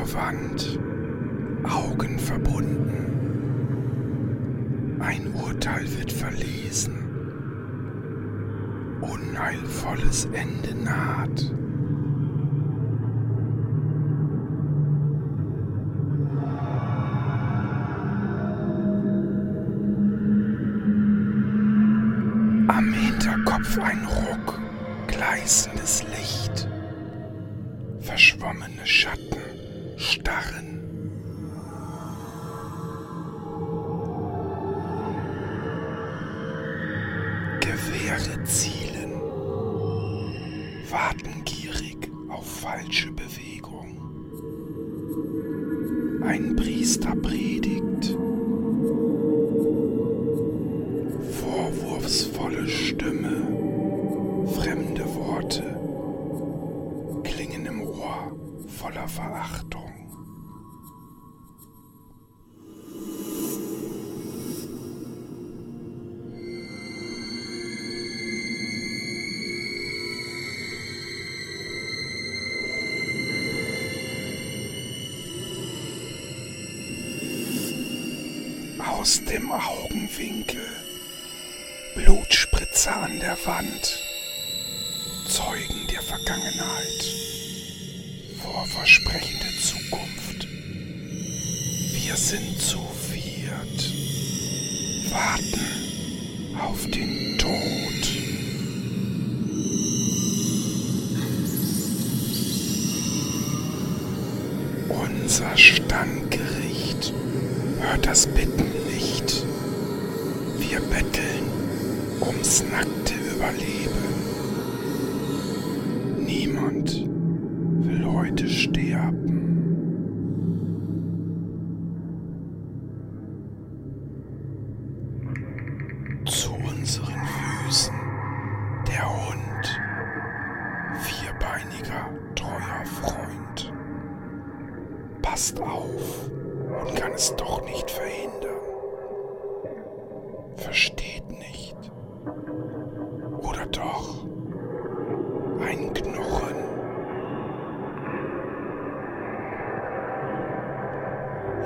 zur Wand, Augen verbunden. Ein Urteil wird verlesen. Unheilvolles Ende naht.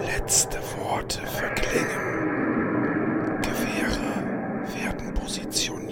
Letzte Worte verklingen. Gewehre werden positioniert.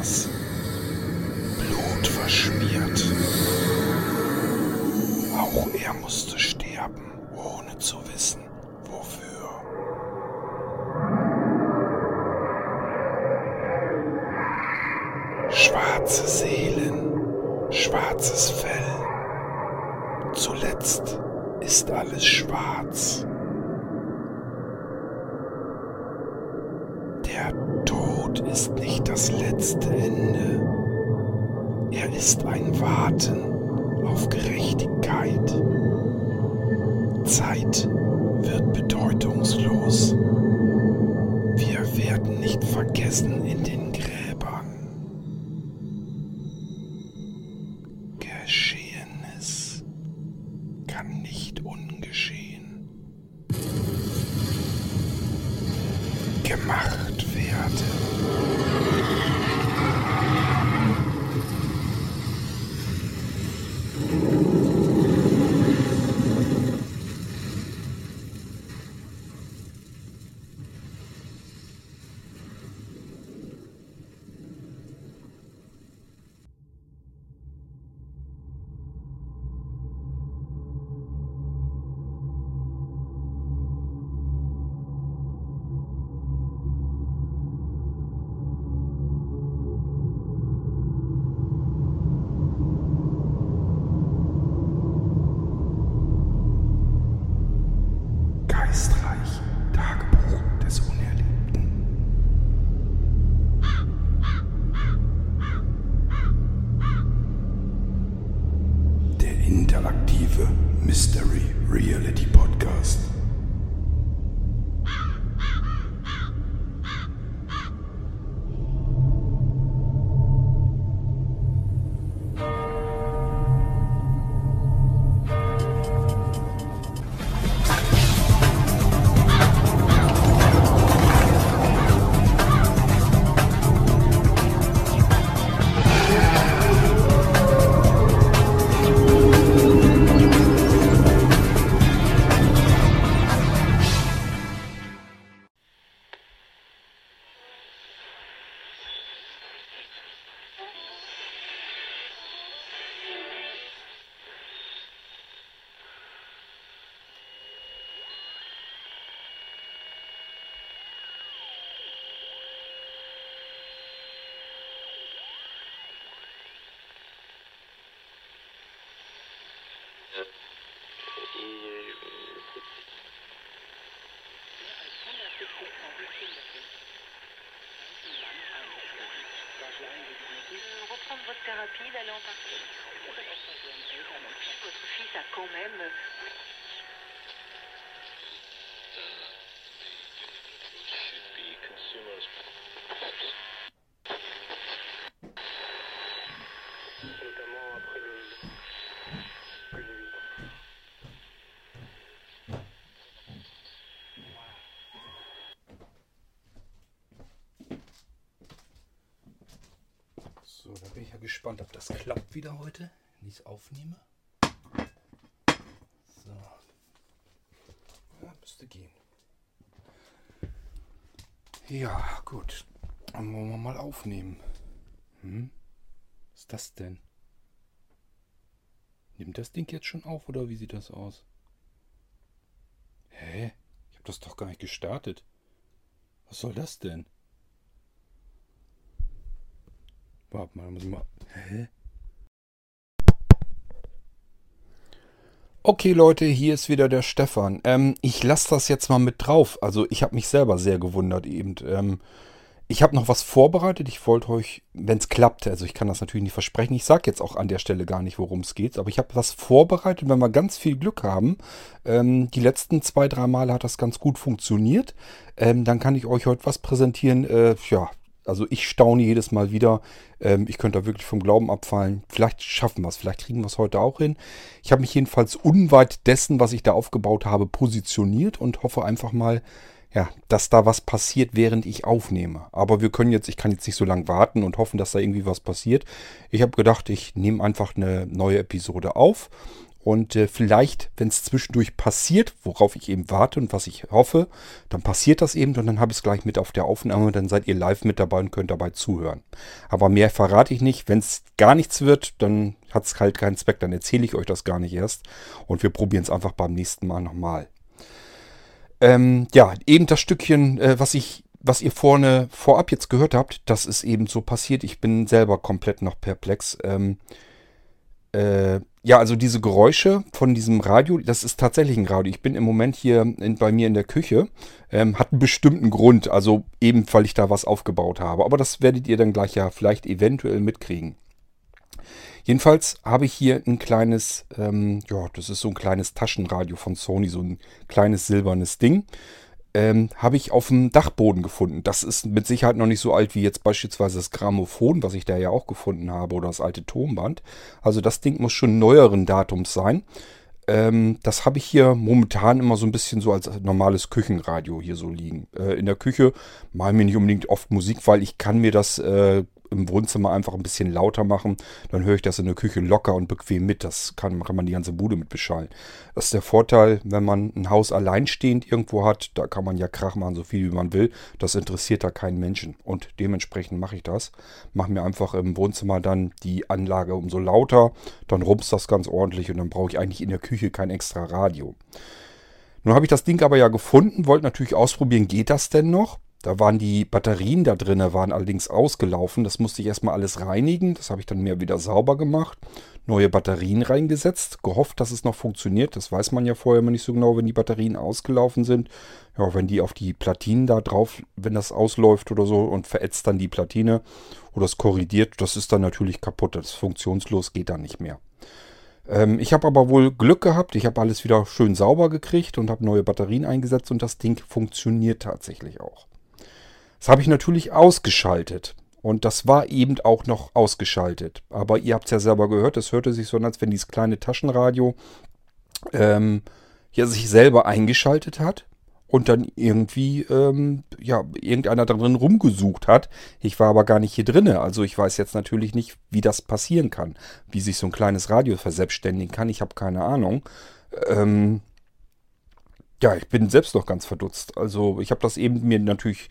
Beschützers. Blut verschmiert. Auch er musste sterben, ohne zu wissen, wofür. Schwarze Seelen, schwarzes Fell. Zuletzt ist alles schwarz. Der Tod ist nicht das letzte Ende. Er ist ein Warten auf Gerechtigkeit. Zeit wird bedeutungslos. Wir werden nicht vergessen in votre thérapie, d'aller en partie. Votre fils a quand même. Gespannt, ob das klappt wieder heute, wenn ich es aufnehme. So. Ja, müsste gehen. Ja, gut. Dann wollen wir mal aufnehmen. Hm? Was ist das denn? Nimmt das Ding jetzt schon auf oder wie sieht das aus? Hä? Ich habe das doch gar nicht gestartet. Was soll das denn? Warte mal, muss ich mal. Okay, Leute, hier ist wieder der Stefan. Ähm, ich lasse das jetzt mal mit drauf. Also, ich habe mich selber sehr gewundert eben. Ähm, ich habe noch was vorbereitet. Ich wollte euch, wenn es klappt, also ich kann das natürlich nicht versprechen. Ich sage jetzt auch an der Stelle gar nicht, worum es geht. Aber ich habe was vorbereitet, wenn wir ganz viel Glück haben. Ähm, die letzten zwei, drei Male hat das ganz gut funktioniert. Ähm, dann kann ich euch heute was präsentieren. Äh, ja, also ich staune jedes Mal wieder. Ähm, ich könnte da wirklich vom Glauben abfallen. Vielleicht schaffen wir es, vielleicht kriegen wir es heute auch hin. Ich habe mich jedenfalls unweit dessen, was ich da aufgebaut habe, positioniert und hoffe einfach mal, ja, dass da was passiert, während ich aufnehme. Aber wir können jetzt, ich kann jetzt nicht so lange warten und hoffen, dass da irgendwie was passiert. Ich habe gedacht, ich nehme einfach eine neue Episode auf Und äh, vielleicht, wenn es zwischendurch passiert, worauf ich eben warte und was ich hoffe, dann passiert das eben und dann habe ich es gleich mit auf der Aufnahme. Dann seid ihr live mit dabei und könnt dabei zuhören. Aber mehr verrate ich nicht. Wenn es gar nichts wird, dann hat es halt keinen Zweck. Dann erzähle ich euch das gar nicht erst. Und wir probieren es einfach beim nächsten Mal nochmal. Ähm, ja, eben das Stückchen, äh, was ich was ihr vorne vorab jetzt gehört habt, das ist eben so passiert. Ich bin selber komplett noch perplex. Ähm, äh, ja, also diese Geräusche von diesem Radio, das ist tatsächlich ein Radio. Ich bin im Moment hier in, bei mir in der Küche. Ähm, hat einen bestimmten Grund, also eben, weil ich da was aufgebaut habe. Aber das werdet ihr dann gleich ja vielleicht eventuell mitkriegen. Jedenfalls habe ich hier ein kleines, ähm, ja, das ist so ein kleines Taschenradio von Sony, so ein kleines silbernes Ding ähm, habe ich auf dem Dachboden gefunden. Das ist mit Sicherheit noch nicht so alt wie jetzt beispielsweise das Grammophon, was ich da ja auch gefunden habe, oder das alte Tonband. Also das Ding muss schon neueren Datums sein. Ähm, das habe ich hier momentan immer so ein bisschen so als normales Küchenradio hier so liegen. Äh, in der Küche mache ich mir nicht unbedingt oft Musik, weil ich kann mir das äh, im Wohnzimmer einfach ein bisschen lauter machen. Dann höre ich das in der Küche locker und bequem mit. Das kann, kann man die ganze Bude mit beschallen. Das ist der Vorteil, wenn man ein Haus alleinstehend irgendwo hat. Da kann man ja Krach machen, so viel wie man will. Das interessiert da keinen Menschen. Und dementsprechend mache ich das. Mache mir einfach im Wohnzimmer dann die Anlage umso lauter. Dann rumpst das ganz ordentlich und dann brauche ich eigentlich in der Küche kein extra Radio. Nun habe ich das Ding aber ja gefunden, wollte natürlich ausprobieren, geht das denn noch? Da waren die Batterien da drin, waren allerdings ausgelaufen. Das musste ich erstmal alles reinigen. Das habe ich dann mehr wieder sauber gemacht. Neue Batterien reingesetzt. Gehofft, dass es noch funktioniert. Das weiß man ja vorher immer nicht so genau, wenn die Batterien ausgelaufen sind. Ja, wenn die auf die Platinen da drauf, wenn das ausläuft oder so und verätzt dann die Platine oder es korrigiert, das ist dann natürlich kaputt. Das ist funktionslos, geht dann nicht mehr. Ähm, ich habe aber wohl Glück gehabt. Ich habe alles wieder schön sauber gekriegt und habe neue Batterien eingesetzt und das Ding funktioniert tatsächlich auch. Das habe ich natürlich ausgeschaltet. Und das war eben auch noch ausgeschaltet. Aber ihr habt es ja selber gehört, es hörte sich so an, als wenn dieses kleine Taschenradio ähm, ja, sich selber eingeschaltet hat und dann irgendwie, ähm, ja, irgendeiner drin rumgesucht hat. Ich war aber gar nicht hier drinne. Also ich weiß jetzt natürlich nicht, wie das passieren kann. Wie sich so ein kleines Radio verselbstständigen kann. Ich habe keine Ahnung. Ähm, ja, ich bin selbst noch ganz verdutzt. Also ich habe das eben mir natürlich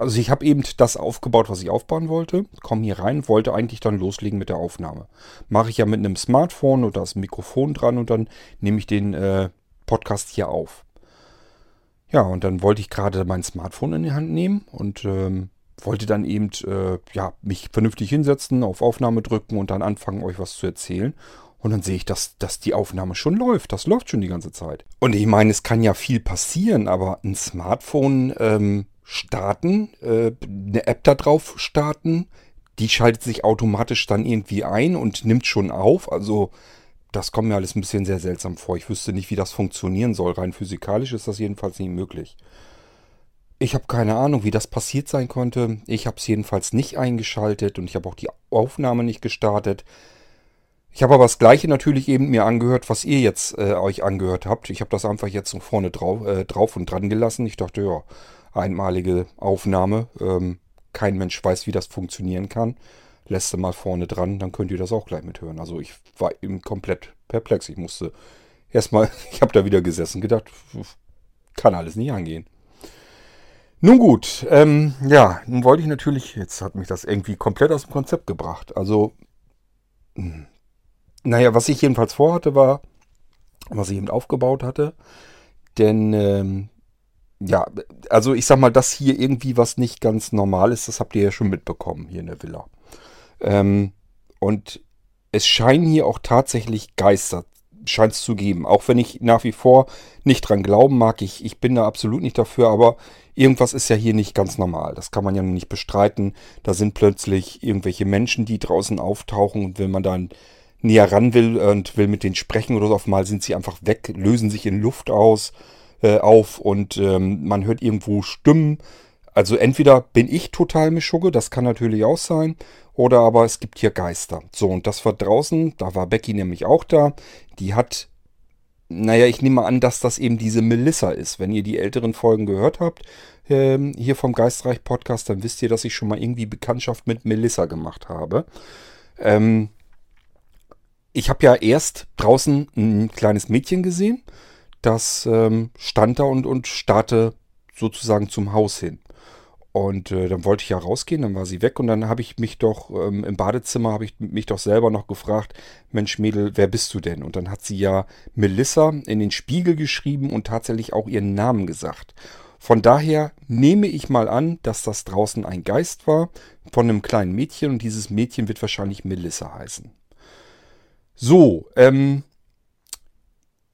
also ich habe eben das aufgebaut, was ich aufbauen wollte. Komme hier rein, wollte eigentlich dann loslegen mit der Aufnahme. Mache ich ja mit einem Smartphone oder das Mikrofon dran und dann nehme ich den äh, Podcast hier auf. Ja, und dann wollte ich gerade mein Smartphone in die Hand nehmen und ähm, wollte dann eben äh, ja, mich vernünftig hinsetzen, auf Aufnahme drücken und dann anfangen, euch was zu erzählen. Und dann sehe ich, dass, dass die Aufnahme schon läuft. Das läuft schon die ganze Zeit. Und ich meine, es kann ja viel passieren, aber ein Smartphone ähm, starten, äh, eine App da drauf starten. Die schaltet sich automatisch dann irgendwie ein und nimmt schon auf. Also das kommt mir alles ein bisschen sehr seltsam vor. Ich wüsste nicht, wie das funktionieren soll. Rein physikalisch ist das jedenfalls nicht möglich. Ich habe keine Ahnung, wie das passiert sein konnte. Ich habe es jedenfalls nicht eingeschaltet und ich habe auch die Aufnahme nicht gestartet. Ich habe aber das gleiche natürlich eben mir angehört, was ihr jetzt äh, euch angehört habt. Ich habe das einfach jetzt so vorne drauf, äh, drauf und dran gelassen. Ich dachte, ja, einmalige Aufnahme. Ähm, kein Mensch weiß, wie das funktionieren kann. Lässt du mal vorne dran, dann könnt ihr das auch gleich mithören. Also ich war eben komplett perplex. Ich musste erstmal, ich habe da wieder gesessen, gedacht, kann alles nicht angehen. Nun gut, ähm, ja, nun wollte ich natürlich, jetzt hat mich das irgendwie komplett aus dem Konzept gebracht. Also, hm, naja, was ich jedenfalls vorhatte, war, was ich eben aufgebaut hatte, denn ähm, ja, also ich sag mal, dass hier irgendwie was nicht ganz normal ist, das habt ihr ja schon mitbekommen hier in der Villa. Ähm, und es scheinen hier auch tatsächlich Geister, scheint es zu geben. Auch wenn ich nach wie vor nicht dran glauben mag, ich, ich bin da absolut nicht dafür, aber irgendwas ist ja hier nicht ganz normal. Das kann man ja nicht bestreiten. Da sind plötzlich irgendwelche Menschen, die draußen auftauchen und wenn man dann näher ran will und will mit denen sprechen oder so, auf mal sind sie einfach weg, lösen sich in Luft aus äh, auf und ähm, man hört irgendwo Stimmen. Also entweder bin ich total Mischugge, das kann natürlich auch sein, oder aber es gibt hier Geister. So, und das war draußen, da war Becky nämlich auch da. Die hat, naja, ich nehme an, dass das eben diese Melissa ist. Wenn ihr die älteren Folgen gehört habt, ähm, hier vom Geistreich Podcast, dann wisst ihr, dass ich schon mal irgendwie Bekanntschaft mit Melissa gemacht habe. Ähm, ich habe ja erst draußen ein kleines Mädchen gesehen, das ähm, stand da und, und starrte sozusagen zum Haus hin. Und äh, dann wollte ich ja rausgehen, dann war sie weg und dann habe ich mich doch ähm, im Badezimmer habe ich mich doch selber noch gefragt, Mensch Mädel, wer bist du denn? Und dann hat sie ja Melissa in den Spiegel geschrieben und tatsächlich auch ihren Namen gesagt. Von daher nehme ich mal an, dass das draußen ein Geist war von einem kleinen Mädchen und dieses Mädchen wird wahrscheinlich Melissa heißen. So, ähm,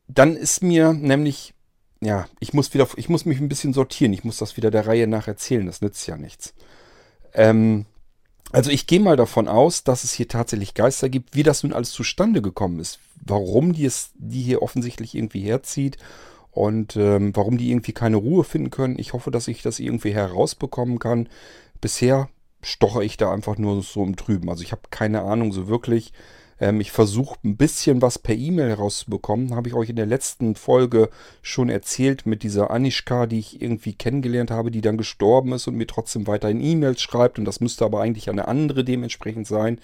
dann ist mir nämlich ja, ich muss wieder, ich muss mich ein bisschen sortieren. Ich muss das wieder der Reihe nach erzählen. Das nützt ja nichts. Ähm, also ich gehe mal davon aus, dass es hier tatsächlich Geister gibt, wie das nun alles zustande gekommen ist. Warum die es, die hier offensichtlich irgendwie herzieht und ähm, warum die irgendwie keine Ruhe finden können. Ich hoffe, dass ich das irgendwie herausbekommen kann. Bisher stoche ich da einfach nur so im Trüben. Also ich habe keine Ahnung so wirklich, ähm, ich versuche ein bisschen was per E-Mail herauszubekommen. Habe ich euch in der letzten Folge schon erzählt mit dieser Anishka, die ich irgendwie kennengelernt habe, die dann gestorben ist und mir trotzdem weiterhin E-Mails schreibt. Und das müsste aber eigentlich eine andere dementsprechend sein.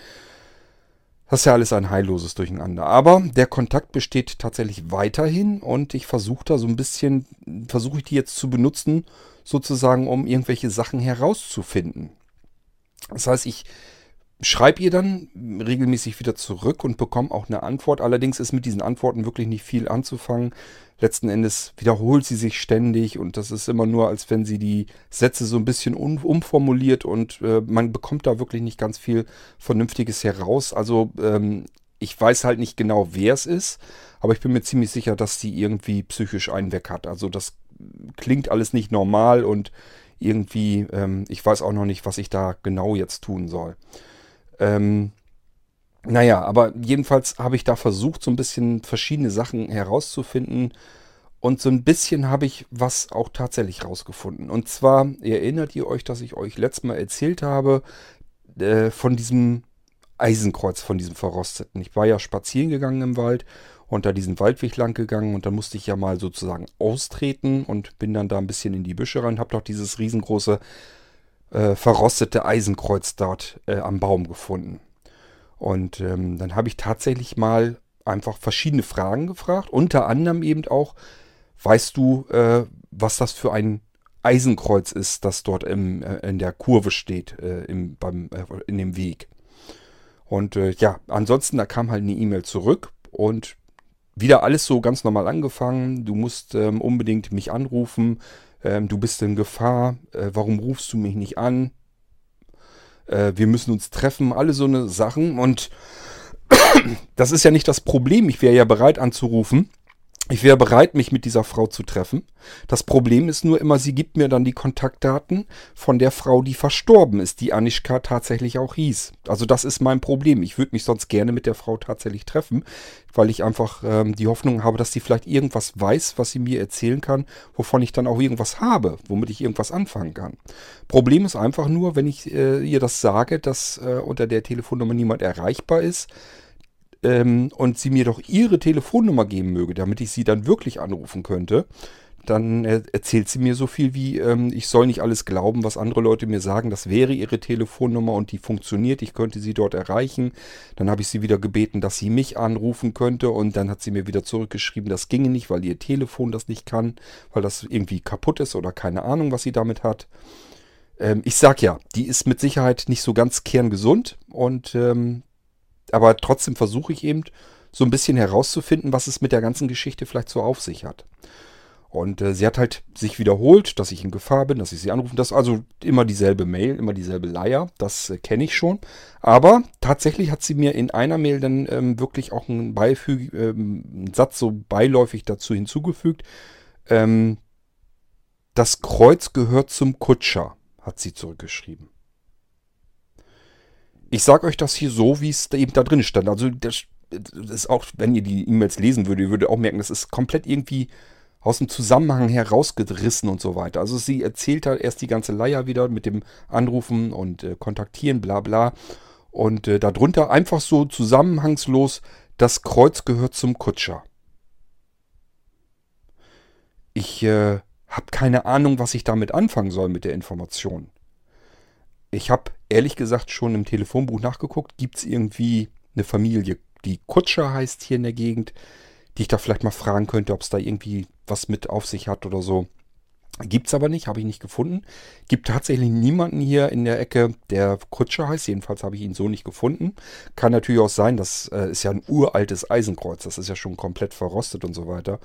Das ist ja alles ein heilloses Durcheinander. Aber der Kontakt besteht tatsächlich weiterhin und ich versuche da so ein bisschen, versuche ich die jetzt zu benutzen, sozusagen, um irgendwelche Sachen herauszufinden. Das heißt, ich schreibe ihr dann regelmäßig wieder zurück und bekomme auch eine Antwort. Allerdings ist mit diesen Antworten wirklich nicht viel anzufangen. Letzten Endes wiederholt sie sich ständig und das ist immer nur, als wenn sie die Sätze so ein bisschen um, umformuliert und äh, man bekommt da wirklich nicht ganz viel Vernünftiges heraus. Also ähm, ich weiß halt nicht genau, wer es ist, aber ich bin mir ziemlich sicher, dass sie irgendwie psychisch einen weg hat. Also das klingt alles nicht normal und irgendwie, ähm, ich weiß auch noch nicht, was ich da genau jetzt tun soll. Ähm, naja, aber jedenfalls habe ich da versucht, so ein bisschen verschiedene Sachen herauszufinden. Und so ein bisschen habe ich was auch tatsächlich rausgefunden. Und zwar erinnert ihr euch, dass ich euch letztes Mal erzählt habe äh, von diesem Eisenkreuz, von diesem verrosteten. Ich war ja spazieren gegangen im Wald und da diesen Waldweg lang gegangen und da musste ich ja mal sozusagen austreten und bin dann da ein bisschen in die Büsche rein, habe doch dieses riesengroße äh, verrostete Eisenkreuz dort äh, am Baum gefunden. Und ähm, dann habe ich tatsächlich mal einfach verschiedene Fragen gefragt. Unter anderem eben auch, weißt du, äh, was das für ein Eisenkreuz ist, das dort im, äh, in der Kurve steht, äh, im, beim, in dem Weg. Und ja, ansonsten, da kam halt eine E-Mail zurück und wieder alles so ganz normal angefangen. Du musst ähm, unbedingt mich anrufen ähm, du bist in Gefahr, äh, warum rufst du mich nicht an? Äh, wir müssen uns treffen, alle so eine Sachen. Und das ist ja nicht das Problem. Ich wäre ja bereit anzurufen. Ich wäre bereit, mich mit dieser Frau zu treffen. Das Problem ist nur immer, sie gibt mir dann die Kontaktdaten von der Frau, die verstorben ist, die Anischka tatsächlich auch hieß. Also das ist mein Problem. Ich würde mich sonst gerne mit der Frau tatsächlich treffen, weil ich einfach ähm, die Hoffnung habe, dass sie vielleicht irgendwas weiß, was sie mir erzählen kann, wovon ich dann auch irgendwas habe, womit ich irgendwas anfangen kann. Problem ist einfach nur, wenn ich äh, ihr das sage, dass äh, unter der Telefonnummer niemand erreichbar ist, ähm, und sie mir doch ihre Telefonnummer geben möge, damit ich sie dann wirklich anrufen könnte, dann erzählt sie mir so viel wie, ähm, ich soll nicht alles glauben, was andere Leute mir sagen, das wäre ihre Telefonnummer und die funktioniert, ich könnte sie dort erreichen. Dann habe ich sie wieder gebeten, dass sie mich anrufen könnte und dann hat sie mir wieder zurückgeschrieben, das ginge nicht, weil ihr Telefon das nicht kann, weil das irgendwie kaputt ist oder keine Ahnung, was sie damit hat. Ähm, ich sag ja, die ist mit Sicherheit nicht so ganz kerngesund und ähm, aber trotzdem versuche ich eben so ein bisschen herauszufinden, was es mit der ganzen Geschichte vielleicht so auf sich hat. Und äh, sie hat halt sich wiederholt, dass ich in Gefahr bin, dass ich sie anrufe. Das ist also immer dieselbe Mail, immer dieselbe Leier. Das äh, kenne ich schon. Aber tatsächlich hat sie mir in einer Mail dann ähm, wirklich auch einen, Beifüg, ähm, einen Satz so beiläufig dazu hinzugefügt. Ähm, das Kreuz gehört zum Kutscher, hat sie zurückgeschrieben. Ich sage euch das hier so, wie es eben da drin stand. Also das, das ist auch, wenn ihr die E-Mails lesen würdet, ihr würdet auch merken, das ist komplett irgendwie aus dem Zusammenhang herausgerissen und so weiter. Also sie erzählt halt erst die ganze Leier wieder mit dem Anrufen und äh, Kontaktieren, bla bla. Und äh, darunter einfach so zusammenhangslos, das Kreuz gehört zum Kutscher. Ich äh, habe keine Ahnung, was ich damit anfangen soll mit der Information. Ich habe ehrlich gesagt schon im Telefonbuch nachgeguckt, gibt es irgendwie eine Familie die Kutscher heißt hier in der Gegend, die ich da vielleicht mal fragen könnte, ob es da irgendwie was mit auf sich hat oder so. Gibt's aber nicht, habe ich nicht gefunden. Gibt tatsächlich niemanden hier in der Ecke, der Kutscher heißt. Jedenfalls habe ich ihn so nicht gefunden. Kann natürlich auch sein, das äh, ist ja ein uraltes Eisenkreuz. Das ist ja schon komplett verrostet und so weiter.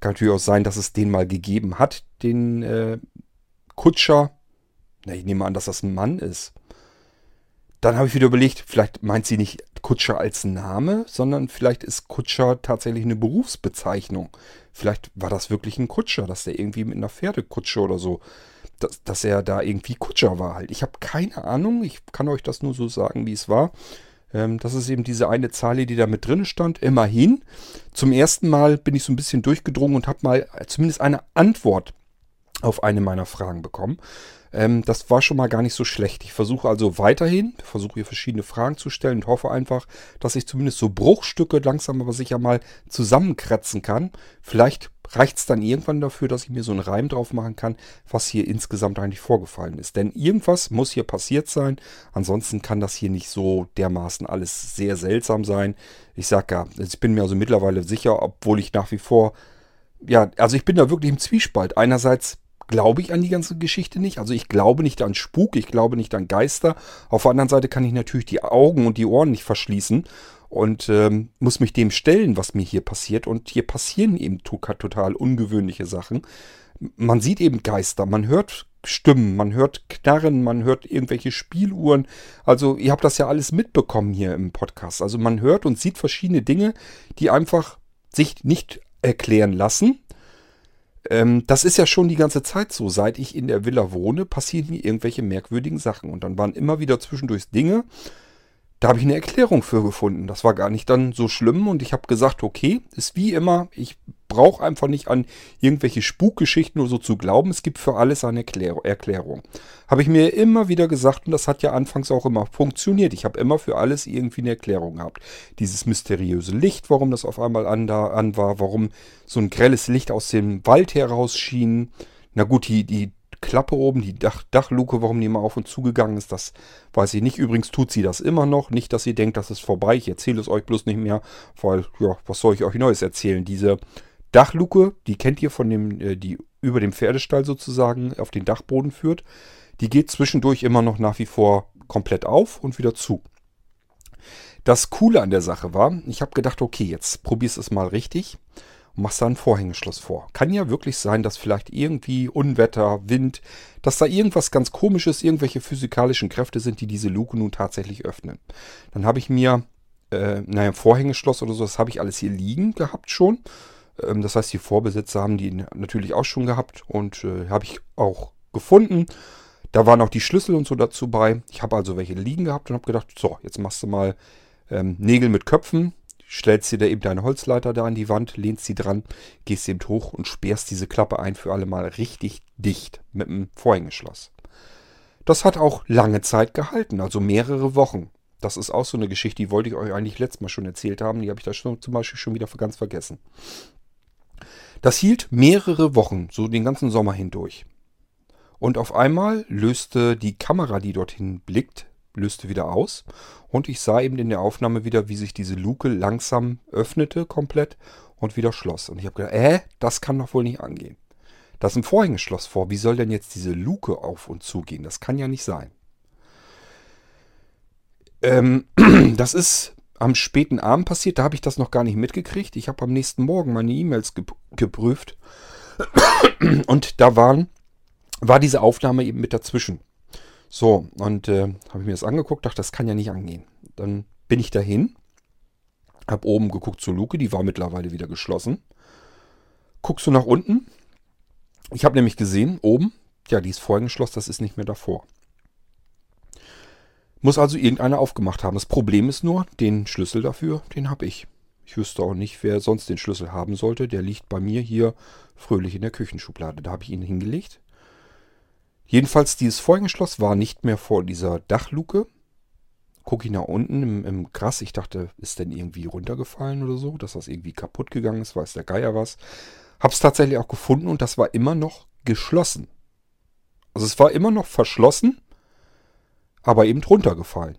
Kann natürlich auch sein, dass es den mal gegeben hat, den äh, Kutscher. Na, ich nehme an, dass das ein Mann ist. Dann habe ich wieder überlegt, vielleicht meint sie nicht Kutscher als Name, sondern vielleicht ist Kutscher tatsächlich eine Berufsbezeichnung. Vielleicht war das wirklich ein Kutscher, dass der irgendwie mit einer Pferdekutsche oder so, dass, dass er da irgendwie Kutscher war halt. Ich habe keine Ahnung, ich kann euch das nur so sagen, wie es war. Ähm, das ist eben diese eine Zahl, die da mit drin stand. Immerhin, zum ersten Mal bin ich so ein bisschen durchgedrungen und habe mal zumindest eine Antwort auf eine meiner Fragen bekommen. Ähm, das war schon mal gar nicht so schlecht. Ich versuche also weiterhin, versuche hier verschiedene Fragen zu stellen und hoffe einfach, dass ich zumindest so Bruchstücke langsam aber sicher mal zusammenkratzen kann. Vielleicht reicht es dann irgendwann dafür, dass ich mir so einen Reim drauf machen kann, was hier insgesamt eigentlich vorgefallen ist. Denn irgendwas muss hier passiert sein. Ansonsten kann das hier nicht so dermaßen alles sehr seltsam sein. Ich sage ja, ich bin mir also mittlerweile sicher, obwohl ich nach wie vor, ja, also ich bin da wirklich im Zwiespalt. Einerseits glaube ich an die ganze Geschichte nicht. Also ich glaube nicht an Spuk, ich glaube nicht an Geister. Auf der anderen Seite kann ich natürlich die Augen und die Ohren nicht verschließen und ähm, muss mich dem stellen, was mir hier passiert. Und hier passieren eben total ungewöhnliche Sachen. Man sieht eben Geister, man hört Stimmen, man hört Knarren, man hört irgendwelche Spieluhren. Also ihr habt das ja alles mitbekommen hier im Podcast. Also man hört und sieht verschiedene Dinge, die einfach sich nicht erklären lassen, ähm, das ist ja schon die ganze Zeit so. Seit ich in der Villa wohne, passieren mir irgendwelche merkwürdigen Sachen. Und dann waren immer wieder zwischendurch Dinge, da habe ich eine Erklärung für gefunden. Das war gar nicht dann so schlimm und ich habe gesagt, okay, ist wie immer, ich brauche einfach nicht an irgendwelche Spukgeschichten oder so zu glauben. Es gibt für alles eine Erklär Erklärung. Habe ich mir immer wieder gesagt und das hat ja anfangs auch immer funktioniert. Ich habe immer für alles irgendwie eine Erklärung gehabt. Dieses mysteriöse Licht, warum das auf einmal an, da, an war, warum so ein grelles Licht aus dem Wald heraus schien. Na gut, die, die Klappe oben, die Dach, Dachluke, warum die immer auf und zugegangen ist, das weiß ich nicht. Übrigens tut sie das immer noch. Nicht, dass ihr denkt, das ist vorbei. Ich erzähle es euch bloß nicht mehr, weil, ja, was soll ich euch Neues erzählen? Diese Dachluke, die kennt ihr von dem, äh, die über dem Pferdestall sozusagen auf den Dachboden führt. Die geht zwischendurch immer noch nach wie vor komplett auf und wieder zu. Das Coole an der Sache war, ich habe gedacht, okay, jetzt probierst es mal richtig machst da ein Vorhängeschloss vor. Kann ja wirklich sein, dass vielleicht irgendwie Unwetter, Wind, dass da irgendwas ganz komisches, irgendwelche physikalischen Kräfte sind, die diese Luke nun tatsächlich öffnen. Dann habe ich mir, äh, naja, Vorhängeschloss oder so, das habe ich alles hier liegen gehabt schon. Ähm, das heißt, die Vorbesitzer haben die natürlich auch schon gehabt und äh, habe ich auch gefunden. Da waren auch die Schlüssel und so dazu bei. Ich habe also welche liegen gehabt und habe gedacht, so, jetzt machst du mal ähm, Nägel mit Köpfen stellst dir da eben deine Holzleiter da an die Wand, lehnst sie dran, gehst eben hoch und sperrst diese Klappe ein für alle Mal richtig dicht mit einem Vorhängeschloss. Das hat auch lange Zeit gehalten, also mehrere Wochen. Das ist auch so eine Geschichte, die wollte ich euch eigentlich letztes Mal schon erzählt haben. Die habe ich da schon, zum Beispiel schon wieder ganz vergessen. Das hielt mehrere Wochen, so den ganzen Sommer hindurch. Und auf einmal löste die Kamera, die dorthin blickt, löste wieder aus und ich sah eben in der Aufnahme wieder, wie sich diese Luke langsam öffnete komplett und wieder schloss. Und ich habe gedacht, äh, das kann doch wohl nicht angehen. Da ist ein Vorhängeschloss vor. Wie soll denn jetzt diese Luke auf und zu gehen? Das kann ja nicht sein. Ähm, das ist am späten Abend passiert. Da habe ich das noch gar nicht mitgekriegt. Ich habe am nächsten Morgen meine E-Mails geprüft. Und da waren, war diese Aufnahme eben mit dazwischen. So, und äh, habe ich mir das angeguckt, dachte, das kann ja nicht angehen. Dann bin ich dahin, habe oben geguckt zur Luke, die war mittlerweile wieder geschlossen. Guckst du nach unten? Ich habe nämlich gesehen, oben, ja, die ist vorhin geschlossen, das ist nicht mehr davor. Muss also irgendeiner aufgemacht haben. Das Problem ist nur, den Schlüssel dafür, den habe ich. Ich wüsste auch nicht, wer sonst den Schlüssel haben sollte. Der liegt bei mir hier fröhlich in der Küchenschublade. Da habe ich ihn hingelegt. Jedenfalls, dieses Vorhängeschloss war nicht mehr vor dieser Dachluke. Gucke ich nach unten im, im Gras. Ich dachte, ist denn irgendwie runtergefallen oder so, dass das irgendwie kaputt gegangen ist, weiß der Geier was. Hab's tatsächlich auch gefunden und das war immer noch geschlossen. Also es war immer noch verschlossen, aber eben runtergefallen.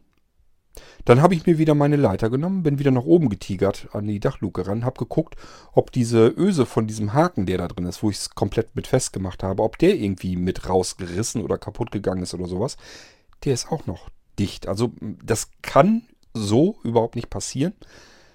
Dann habe ich mir wieder meine Leiter genommen, bin wieder nach oben getigert an die Dachluke ran, habe geguckt, ob diese Öse von diesem Haken, der da drin ist, wo ich es komplett mit festgemacht habe, ob der irgendwie mit rausgerissen oder kaputt gegangen ist oder sowas. Der ist auch noch dicht. Also das kann so überhaupt nicht passieren.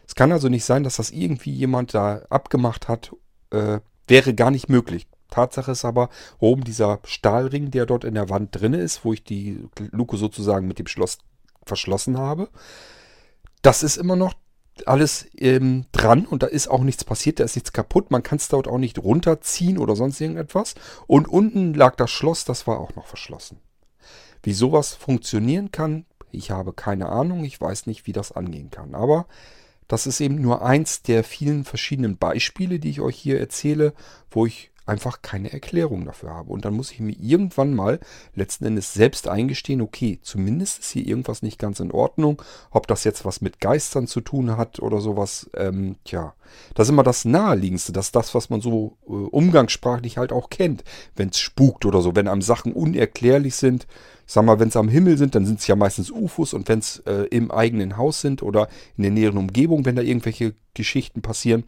Es kann also nicht sein, dass das irgendwie jemand da abgemacht hat. Äh, wäre gar nicht möglich. Tatsache ist aber, oben dieser Stahlring, der dort in der Wand drin ist, wo ich die Luke sozusagen mit dem Schloss verschlossen habe, das ist immer noch alles ähm, dran und da ist auch nichts passiert, da ist nichts kaputt. Man kann es dort auch nicht runterziehen oder sonst irgendetwas. Und unten lag das Schloss, das war auch noch verschlossen. Wie sowas funktionieren kann, ich habe keine Ahnung, ich weiß nicht, wie das angehen kann. Aber das ist eben nur eins der vielen verschiedenen Beispiele, die ich euch hier erzähle, wo ich einfach keine Erklärung dafür habe. Und dann muss ich mir irgendwann mal letzten Endes selbst eingestehen, okay, zumindest ist hier irgendwas nicht ganz in Ordnung. Ob das jetzt was mit Geistern zu tun hat oder sowas, ähm, tja, das ist immer das Naheliegendste, dass das, was man so äh, umgangssprachlich halt auch kennt, wenn es spukt oder so, wenn einem Sachen unerklärlich sind. Ich sag mal, wenn es am Himmel sind, dann sind es ja meistens UFOs und wenn es äh, im eigenen Haus sind oder in der näheren Umgebung, wenn da irgendwelche Geschichten passieren,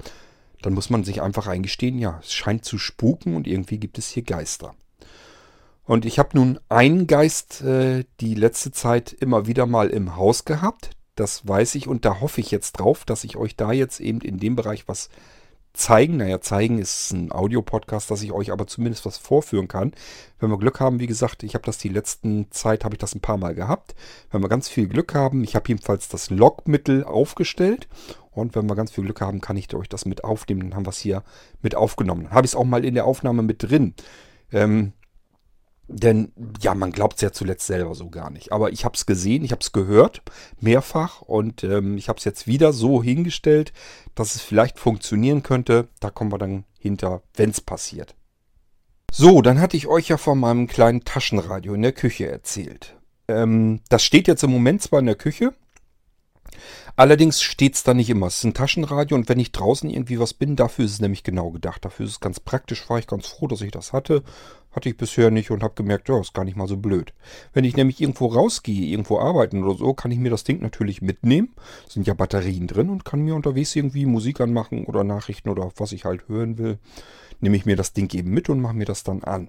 dann muss man sich einfach eingestehen, ja, es scheint zu spuken und irgendwie gibt es hier Geister. Und ich habe nun einen Geist äh, die letzte Zeit immer wieder mal im Haus gehabt. Das weiß ich und da hoffe ich jetzt drauf, dass ich euch da jetzt eben in dem Bereich was zeigen. Naja, zeigen ist ein Audiopodcast, dass ich euch aber zumindest was vorführen kann. Wenn wir Glück haben, wie gesagt, ich habe das die letzten Zeit, habe ich das ein paar Mal gehabt. Wenn wir ganz viel Glück haben, ich habe jedenfalls das Logmittel aufgestellt und wenn wir ganz viel Glück haben, kann ich euch das mit aufnehmen. Dann haben wir es hier mit aufgenommen. Dann habe ich es auch mal in der Aufnahme mit drin. Ähm, denn ja, man glaubt es ja zuletzt selber so gar nicht. Aber ich habe es gesehen, ich habe es gehört, mehrfach. Und ähm, ich habe es jetzt wieder so hingestellt, dass es vielleicht funktionieren könnte. Da kommen wir dann hinter, wenn es passiert. So, dann hatte ich euch ja von meinem kleinen Taschenradio in der Küche erzählt. Ähm, das steht jetzt im Moment zwar in der Küche, Allerdings steht es da nicht immer. Es ist ein Taschenradio und wenn ich draußen irgendwie was bin, dafür ist es nämlich genau gedacht. Dafür ist es ganz praktisch. War ich ganz froh, dass ich das hatte. Hatte ich bisher nicht und habe gemerkt, ja, ist gar nicht mal so blöd. Wenn ich nämlich irgendwo rausgehe, irgendwo arbeiten oder so, kann ich mir das Ding natürlich mitnehmen. Sind ja Batterien drin und kann mir unterwegs irgendwie Musik anmachen oder Nachrichten oder was ich halt hören will. Nehme ich mir das Ding eben mit und mache mir das dann an.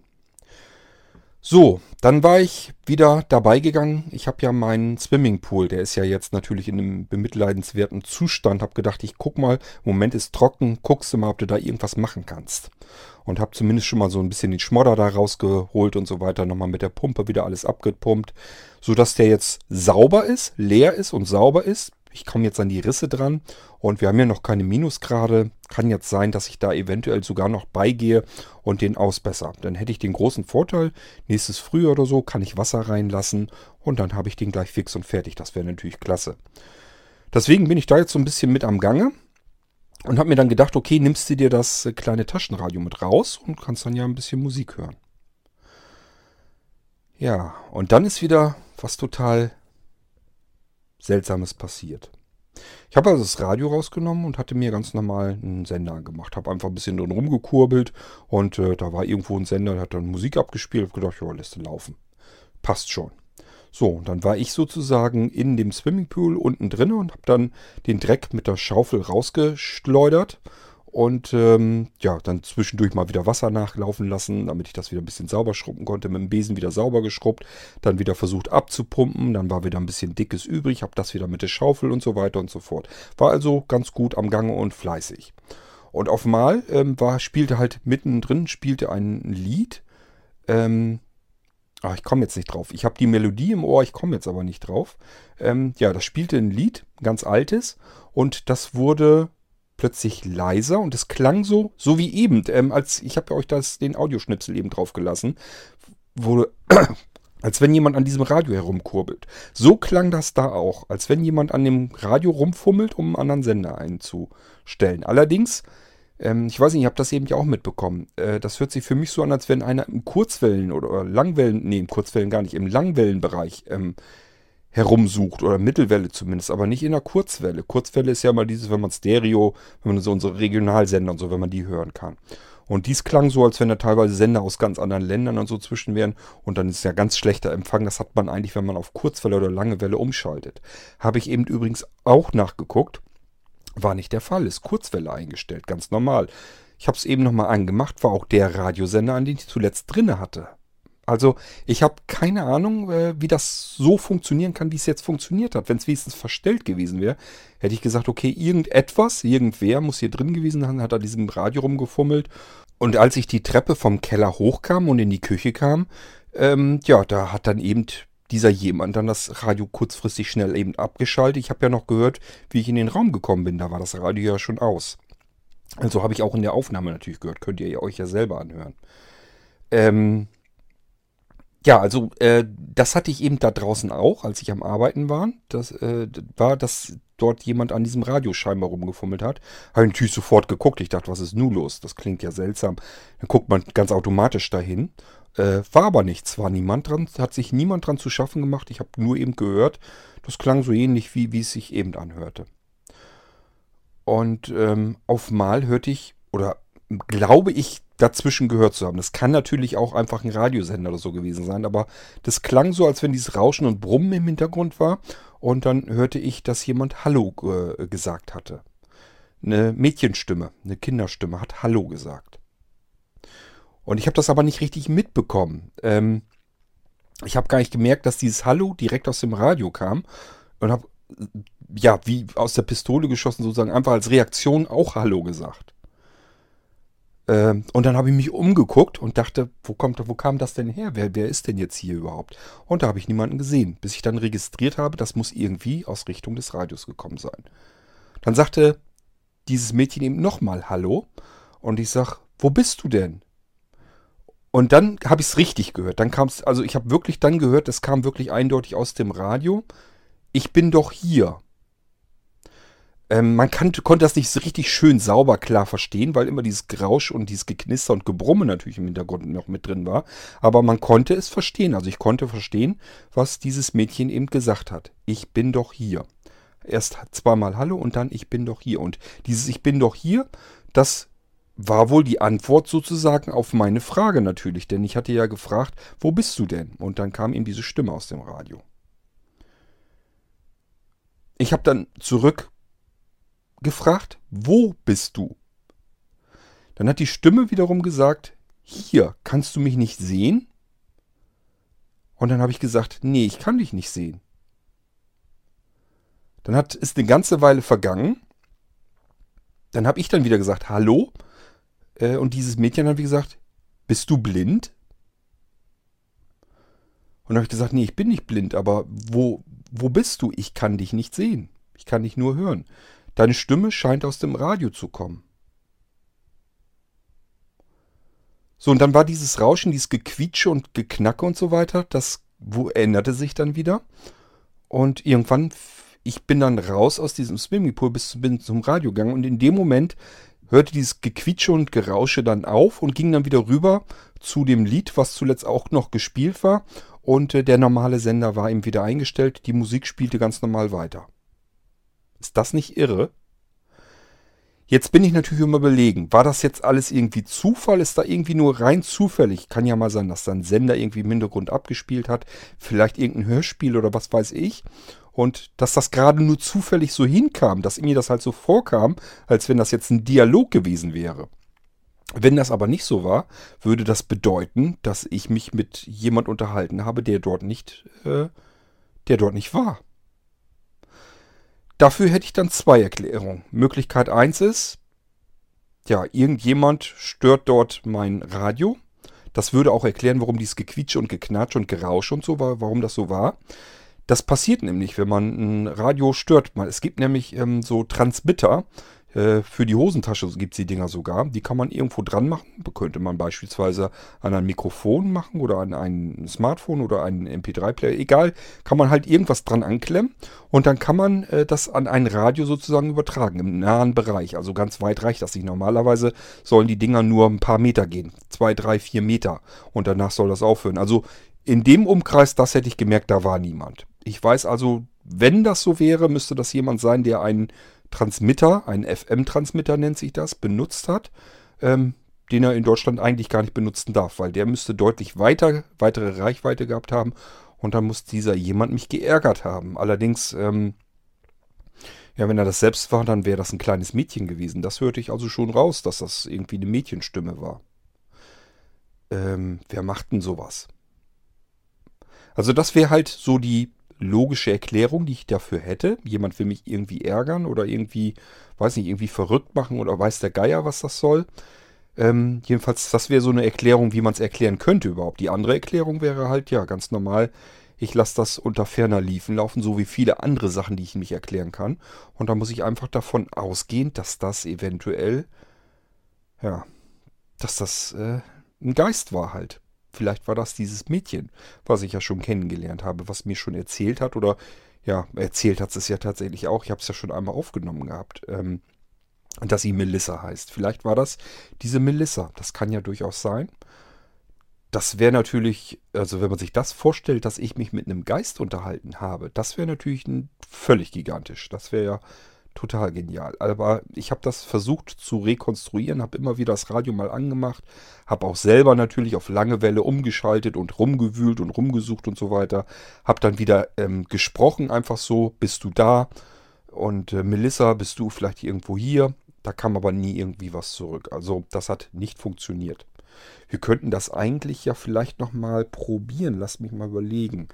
So, dann war ich wieder dabei gegangen. Ich habe ja meinen Swimmingpool, der ist ja jetzt natürlich in einem bemitleidenswerten Zustand. Hab gedacht, ich guck mal, Moment ist trocken, guckst du mal, ob du da irgendwas machen kannst. Und habe zumindest schon mal so ein bisschen den Schmodder da rausgeholt und so weiter. Nochmal mit der Pumpe wieder alles abgepumpt, sodass der jetzt sauber ist, leer ist und sauber ist. Ich komme jetzt an die Risse dran und wir haben ja noch keine Minusgrade. Kann jetzt sein, dass ich da eventuell sogar noch beigehe und den ausbessere. Dann hätte ich den großen Vorteil, nächstes Frühjahr oder so kann ich Wasser reinlassen und dann habe ich den gleich fix und fertig. Das wäre natürlich klasse. Deswegen bin ich da jetzt so ein bisschen mit am Gange und habe mir dann gedacht, okay, nimmst du dir das kleine Taschenradio mit raus und kannst dann ja ein bisschen Musik hören. Ja, und dann ist wieder was total Seltsames passiert. Ich habe also das Radio rausgenommen und hatte mir ganz normal einen Sender gemacht. Habe einfach ein bisschen drin rumgekurbelt und äh, da war irgendwo ein Sender, der hat dann Musik abgespielt. Habe gedacht, ja, lässt du laufen. Passt schon. So, und dann war ich sozusagen in dem Swimmingpool unten drin und habe dann den Dreck mit der Schaufel rausgeschleudert und ähm, ja, dann zwischendurch mal wieder Wasser nachlaufen lassen, damit ich das wieder ein bisschen sauber schrubben konnte. Mit dem Besen wieder sauber geschrubbt, dann wieder versucht abzupumpen, dann war wieder ein bisschen dickes übrig, habe das wieder mit der Schaufel und so weiter und so fort. War also ganz gut am Gange und fleißig. Und auf Mal ähm, war, spielte halt mittendrin, spielte ein Lied. Ähm, ach, ich komme jetzt nicht drauf. Ich habe die Melodie im Ohr, ich komme jetzt aber nicht drauf. Ähm, ja, das spielte ein Lied, ganz altes. Und das wurde plötzlich leiser und es klang so, so wie eben, ähm, als ich habe ja euch das, den Audioschnipsel eben drauf gelassen, wo, als wenn jemand an diesem Radio herumkurbelt. So klang das da auch, als wenn jemand an dem Radio rumfummelt, um einen anderen Sender einzustellen. Allerdings, ähm, ich weiß nicht, ich habe das eben ja auch mitbekommen. Äh, das hört sich für mich so an, als wenn einer im Kurzwellen oder Langwellen, nee, im Kurzwellen gar nicht, im Langwellenbereich ähm, herumsucht oder Mittelwelle zumindest, aber nicht in der Kurzwelle. Kurzwelle ist ja mal dieses, wenn man Stereo, wenn man so unsere Regionalsender und so, wenn man die hören kann. Und dies klang so, als wenn da teilweise Sender aus ganz anderen Ländern und so zwischen wären. Und dann ist ja ganz schlechter Empfang. Das hat man eigentlich, wenn man auf Kurzwelle oder lange Welle umschaltet. Habe ich eben übrigens auch nachgeguckt. War nicht der Fall. Ist Kurzwelle eingestellt. Ganz normal. Ich habe es eben nochmal angemacht. War auch der Radiosender, an den ich zuletzt drinne hatte. Also ich habe keine Ahnung, äh, wie das so funktionieren kann, wie es jetzt funktioniert hat. Wenn es wenigstens verstellt gewesen wäre, hätte ich gesagt, okay, irgendetwas, irgendwer muss hier drin gewesen sein, hat an diesem Radio rumgefummelt. Und als ich die Treppe vom Keller hochkam und in die Küche kam, ähm, ja, da hat dann eben dieser jemand dann das Radio kurzfristig schnell eben abgeschaltet. Ich habe ja noch gehört, wie ich in den Raum gekommen bin. Da war das Radio ja schon aus. Also habe ich auch in der Aufnahme natürlich gehört. Könnt ihr euch ja selber anhören. Ähm, ja, also äh, das hatte ich eben da draußen auch, als ich am Arbeiten war. Das äh, war, dass dort jemand an diesem Radio scheinbar rumgefummelt hat. Habe natürlich sofort geguckt. Ich dachte, was ist nun los? Das klingt ja seltsam. Dann guckt man ganz automatisch dahin. Äh, war aber nichts, war niemand dran, hat sich niemand dran zu schaffen gemacht. Ich habe nur eben gehört, das klang so ähnlich, wie, wie es sich eben anhörte. Und ähm, auf Mal hörte ich, oder glaube ich, dazwischen gehört zu haben. Das kann natürlich auch einfach ein Radiosender oder so gewesen sein, aber das klang so, als wenn dieses Rauschen und Brummen im Hintergrund war. Und dann hörte ich, dass jemand Hallo äh, gesagt hatte. Eine Mädchenstimme, eine Kinderstimme hat Hallo gesagt. Und ich habe das aber nicht richtig mitbekommen. Ähm, ich habe gar nicht gemerkt, dass dieses Hallo direkt aus dem Radio kam und habe, ja, wie aus der Pistole geschossen sozusagen, einfach als Reaktion auch Hallo gesagt. Ähm, und dann habe ich mich umgeguckt und dachte, wo, kommt, wo kam das denn her? Wer, wer ist denn jetzt hier überhaupt? Und da habe ich niemanden gesehen, bis ich dann registriert habe, das muss irgendwie aus Richtung des Radios gekommen sein. Dann sagte dieses Mädchen eben nochmal Hallo und ich sag, wo bist du denn? Und dann habe ich es richtig gehört. Dann kam es, also ich habe wirklich dann gehört, es kam wirklich eindeutig aus dem Radio. Ich bin doch hier. Ähm, man kann, konnte das nicht so richtig schön sauber klar verstehen, weil immer dieses Grausch und dieses Geknister und Gebrumme natürlich im Hintergrund noch mit drin war. Aber man konnte es verstehen. Also ich konnte verstehen, was dieses Mädchen eben gesagt hat. Ich bin doch hier. Erst zweimal Hallo und dann Ich bin doch hier. Und dieses Ich bin doch hier, das war wohl die Antwort sozusagen auf meine Frage natürlich. Denn ich hatte ja gefragt, wo bist du denn? Und dann kam ihm diese Stimme aus dem Radio. Ich habe dann zurück gefragt, wo bist du? Dann hat die Stimme wiederum gesagt, hier, kannst du mich nicht sehen? Und dann habe ich gesagt, nee, ich kann dich nicht sehen. Dann hat, ist eine ganze Weile vergangen. Dann habe ich dann wieder gesagt, hallo. Äh, und dieses Mädchen hat wie gesagt, bist du blind? Und dann habe ich gesagt, nee, ich bin nicht blind, aber wo, wo bist du? Ich kann dich nicht sehen. Ich kann dich nur hören. Deine Stimme scheint aus dem Radio zu kommen. So, und dann war dieses Rauschen, dieses Gequietsche und Geknacke und so weiter, das wo, änderte sich dann wieder. Und irgendwann, ich bin dann raus aus diesem Swimmingpool bis bin zum Radio gegangen und in dem Moment hörte dieses Gequietsche und Gerausche dann auf und ging dann wieder rüber zu dem Lied, was zuletzt auch noch gespielt war. Und äh, der normale Sender war eben wieder eingestellt. Die Musik spielte ganz normal weiter. Ist das nicht irre? Jetzt bin ich natürlich immer überlegen, war das jetzt alles irgendwie Zufall? Ist da irgendwie nur rein zufällig? Kann ja mal sein, dass da ein Sender irgendwie im Hintergrund abgespielt hat. Vielleicht irgendein Hörspiel oder was weiß ich. Und dass das gerade nur zufällig so hinkam, dass mir das halt so vorkam, als wenn das jetzt ein Dialog gewesen wäre. Wenn das aber nicht so war, würde das bedeuten, dass ich mich mit jemand unterhalten habe, der dort nicht, äh, der dort nicht war. Dafür hätte ich dann zwei Erklärungen. Möglichkeit 1 ist, ja, irgendjemand stört dort mein Radio. Das würde auch erklären, warum dieses Gequietsche und Geknatsch und Gerausch und so war, warum das so war. Das passiert nämlich, wenn man ein Radio stört. Es gibt nämlich ähm, so Transmitter, äh, für die Hosentasche gibt es die Dinger sogar. Die kann man irgendwo dran machen. Könnte man beispielsweise an ein Mikrofon machen oder an ein Smartphone oder einen MP3-Player. Egal, kann man halt irgendwas dran anklemmen. Und dann kann man äh, das an ein Radio sozusagen übertragen im nahen Bereich. Also ganz weit reicht das nicht. Normalerweise sollen die Dinger nur ein paar Meter gehen. Zwei, drei, vier Meter. Und danach soll das aufhören. Also in dem Umkreis, das hätte ich gemerkt, da war niemand. Ich weiß also, wenn das so wäre, müsste das jemand sein, der einen Transmitter, ein FM-Transmitter nennt sich das, benutzt hat. Ähm, den er in Deutschland eigentlich gar nicht benutzen darf, weil der müsste deutlich weiter, weitere Reichweite gehabt haben und dann muss dieser jemand mich geärgert haben. Allerdings, ähm, ja, wenn er das selbst war, dann wäre das ein kleines Mädchen gewesen. Das hörte ich also schon raus, dass das irgendwie eine Mädchenstimme war. Ähm, wer macht denn sowas? Also das wäre halt so die logische Erklärung, die ich dafür hätte. Jemand will mich irgendwie ärgern oder irgendwie, weiß nicht, irgendwie verrückt machen oder weiß der Geier, was das soll. Ähm, jedenfalls, das wäre so eine Erklärung, wie man es erklären könnte überhaupt. Die andere Erklärung wäre halt, ja, ganz normal, ich lasse das unter ferner Liefen laufen, so wie viele andere Sachen, die ich nicht erklären kann. Und da muss ich einfach davon ausgehen, dass das eventuell, ja, dass das äh, ein Geist war halt. Vielleicht war das dieses Mädchen, was ich ja schon kennengelernt habe, was mir schon erzählt hat oder ja, erzählt hat es ja tatsächlich auch. Ich habe es ja schon einmal aufgenommen gehabt. Ähm, dass sie Melissa heißt. Vielleicht war das diese Melissa. Das kann ja durchaus sein. Das wäre natürlich, also wenn man sich das vorstellt, dass ich mich mit einem Geist unterhalten habe, das wäre natürlich ein, völlig gigantisch. Das wäre ja total genial. Aber ich habe das versucht zu rekonstruieren, habe immer wieder das Radio mal angemacht, habe auch selber natürlich auf lange Welle umgeschaltet und rumgewühlt und rumgesucht und so weiter. Habe dann wieder ähm, gesprochen, einfach so, bist du da? Und äh, Melissa, bist du vielleicht irgendwo hier? Da kam aber nie irgendwie was zurück. Also das hat nicht funktioniert. Wir könnten das eigentlich ja vielleicht nochmal probieren. Lass mich mal überlegen.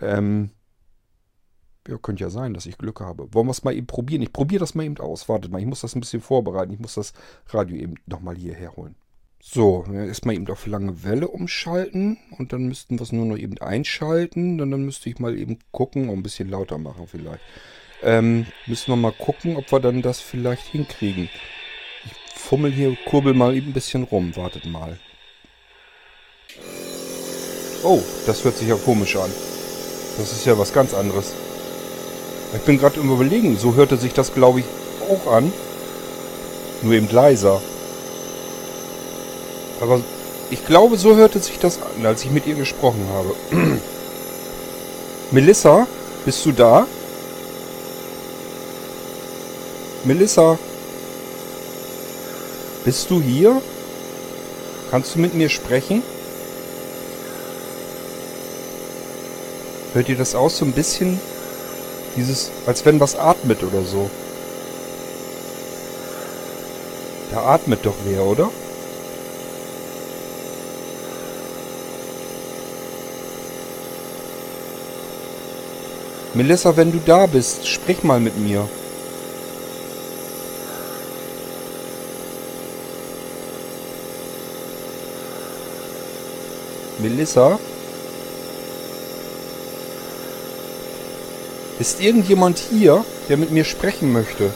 Ähm, ja, könnte ja sein, dass ich Glück habe. Wollen wir es mal eben probieren? Ich probiere das mal eben aus. Wartet mal, ich muss das ein bisschen vorbereiten. Ich muss das Radio eben nochmal hierher holen. So, erstmal eben auf lange Welle umschalten und dann müssten wir es nur noch eben einschalten. Dann, dann müsste ich mal eben gucken, und ein bisschen lauter machen vielleicht. Ähm, müssen wir mal gucken, ob wir dann das vielleicht hinkriegen. Ich fummel hier, kurbel mal eben ein bisschen rum. Wartet mal. Oh, das hört sich ja komisch an. Das ist ja was ganz anderes. Ich bin gerade im Überlegen. So hörte sich das, glaube ich, auch an. Nur eben leiser. Aber ich glaube, so hörte sich das an, als ich mit ihr gesprochen habe. Melissa, bist du da? Melissa, bist du hier? Kannst du mit mir sprechen? Hört ihr das aus so ein bisschen? Dieses, als wenn was atmet oder so. Da atmet doch wer, oder? Melissa, wenn du da bist, sprich mal mit mir. Melissa? Ist irgendjemand hier, der mit mir sprechen möchte?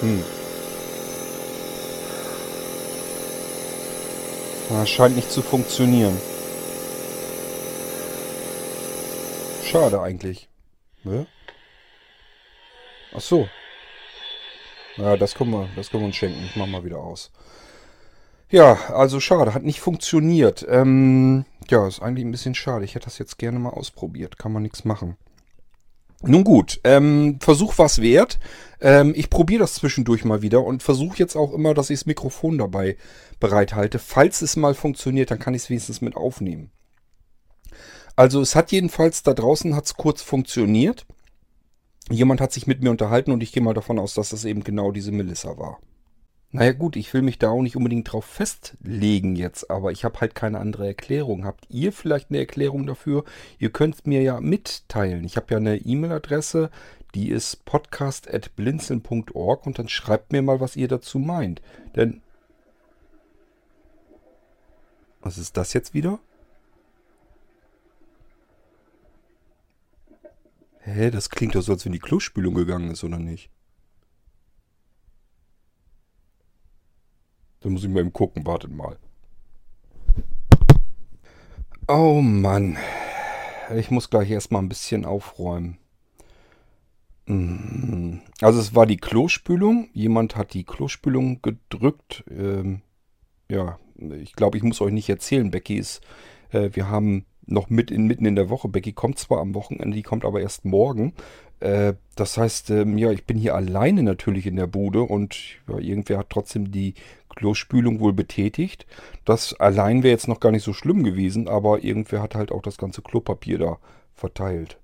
Hm. Na, scheint nicht zu funktionieren. Schade eigentlich. Ne? Ach so. Ja, das können wir, das können wir uns schenken. Ich mach mal wieder aus. Ja, also schade, hat nicht funktioniert. Ähm, ja, ist eigentlich ein bisschen schade. Ich hätte das jetzt gerne mal ausprobiert. Kann man nichts machen. Nun gut, ähm, Versuch was wert. Ähm, ich probiere das zwischendurch mal wieder und versuche jetzt auch immer, dass ich das Mikrofon dabei bereithalte. Falls es mal funktioniert, dann kann ich es wenigstens mit aufnehmen. Also es hat jedenfalls da draußen hat's kurz funktioniert. Jemand hat sich mit mir unterhalten und ich gehe mal davon aus, dass das eben genau diese Melissa war. Naja gut, ich will mich da auch nicht unbedingt drauf festlegen jetzt, aber ich habe halt keine andere Erklärung. Habt ihr vielleicht eine Erklärung dafür? Ihr könnt mir ja mitteilen. Ich habe ja eine E-Mail-Adresse, die ist podcast.blinzeln.org und dann schreibt mir mal, was ihr dazu meint. Denn... Was ist das jetzt wieder? Hä, das klingt doch so, als wenn die Klospülung gegangen ist, oder nicht? Da muss ich mal eben gucken, wartet mal. Oh Mann. Ich muss gleich erstmal ein bisschen aufräumen. Mhm. Also es war die Klospülung. Jemand hat die Klospülung gedrückt. Ähm, ja, ich glaube, ich muss euch nicht erzählen. Becky ist, äh, wir haben noch mit in, mitten in der Woche. Becky kommt zwar am Wochenende, die kommt aber erst morgen. Äh, das heißt, ähm, ja, ich bin hier alleine natürlich in der Bude und ja, irgendwer hat trotzdem die Klospülung wohl betätigt. Das allein wäre jetzt noch gar nicht so schlimm gewesen, aber irgendwer hat halt auch das ganze Klopapier da verteilt.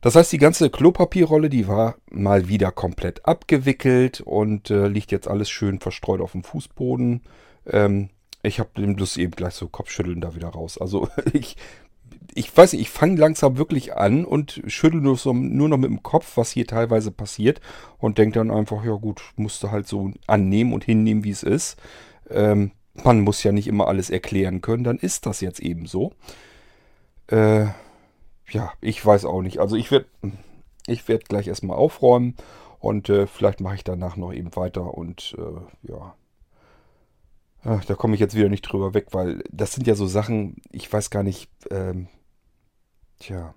Das heißt, die ganze Klopapierrolle, die war mal wieder komplett abgewickelt und äh, liegt jetzt alles schön verstreut auf dem Fußboden. Ähm, ich habe den bloß eben gleich so Kopfschütteln da wieder raus. Also ich, ich weiß nicht, ich fange langsam wirklich an und schüttel nur, so, nur noch mit dem Kopf, was hier teilweise passiert und denke dann einfach, ja gut, musste halt so annehmen und hinnehmen, wie es ist. Ähm, man muss ja nicht immer alles erklären können, dann ist das jetzt eben so. Äh, ja, ich weiß auch nicht. Also ich werde ich werd gleich erstmal aufräumen und äh, vielleicht mache ich danach noch eben weiter und äh, ja. Da komme ich jetzt wieder nicht drüber weg, weil das sind ja so Sachen, ich weiß gar nicht, ähm, tja.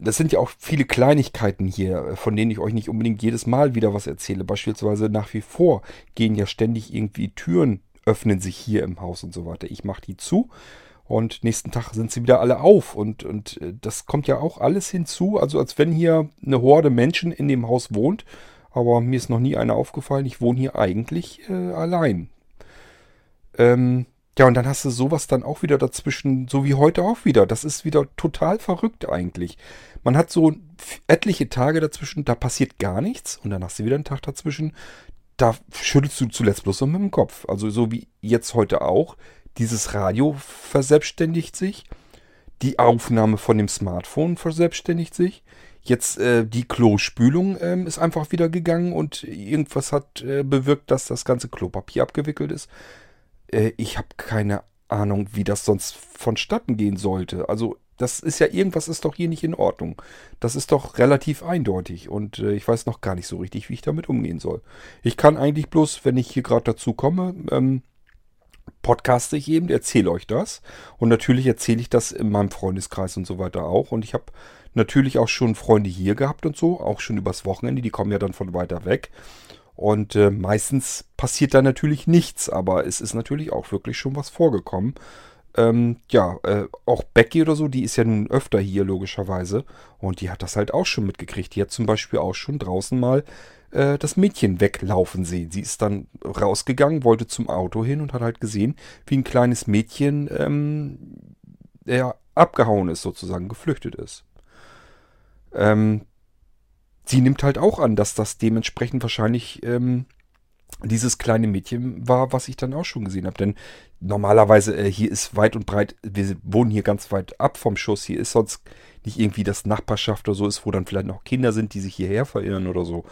Das sind ja auch viele Kleinigkeiten hier, von denen ich euch nicht unbedingt jedes Mal wieder was erzähle. Beispielsweise nach wie vor gehen ja ständig irgendwie Türen, öffnen sich hier im Haus und so weiter. Ich mache die zu und nächsten Tag sind sie wieder alle auf. Und, und äh, das kommt ja auch alles hinzu. Also als wenn hier eine Horde Menschen in dem Haus wohnt. Aber mir ist noch nie einer aufgefallen. Ich wohne hier eigentlich äh, allein. Ähm, ja, und dann hast du sowas dann auch wieder dazwischen, so wie heute auch wieder. Das ist wieder total verrückt eigentlich. Man hat so etliche Tage dazwischen, da passiert gar nichts. Und dann hast du wieder einen Tag dazwischen, da schüttelst du zuletzt bloß noch mit dem Kopf. Also so wie jetzt heute auch. Dieses Radio verselbstständigt sich. Die Aufnahme von dem Smartphone verselbstständigt sich. Jetzt äh, die Klospülung ähm, ist einfach wieder gegangen und irgendwas hat äh, bewirkt, dass das ganze Klopapier abgewickelt ist. Äh, ich habe keine Ahnung, wie das sonst vonstatten gehen sollte. Also das ist ja irgendwas ist doch hier nicht in Ordnung. Das ist doch relativ eindeutig und äh, ich weiß noch gar nicht so richtig, wie ich damit umgehen soll. Ich kann eigentlich bloß, wenn ich hier gerade dazu komme, ähm, podcaste ich eben, erzähle euch das. Und natürlich erzähle ich das in meinem Freundeskreis und so weiter auch. Und ich habe natürlich auch schon Freunde hier gehabt und so, auch schon übers Wochenende, die kommen ja dann von weiter weg. Und äh, meistens passiert da natürlich nichts, aber es ist natürlich auch wirklich schon was vorgekommen. Ähm, ja, äh, auch Becky oder so, die ist ja nun öfter hier, logischerweise. Und die hat das halt auch schon mitgekriegt. Die hat zum Beispiel auch schon draußen mal äh, das Mädchen weglaufen sehen. Sie ist dann rausgegangen, wollte zum Auto hin und hat halt gesehen, wie ein kleines Mädchen ähm, ja, abgehauen ist, sozusagen, geflüchtet ist. Ähm, sie nimmt halt auch an, dass das dementsprechend wahrscheinlich ähm, dieses kleine Mädchen war, was ich dann auch schon gesehen habe. Denn normalerweise äh, hier ist weit und breit, wir wohnen hier ganz weit ab vom Schuss. Hier ist sonst nicht irgendwie das Nachbarschaft oder so ist, wo dann vielleicht noch Kinder sind, die sich hierher verirren oder so.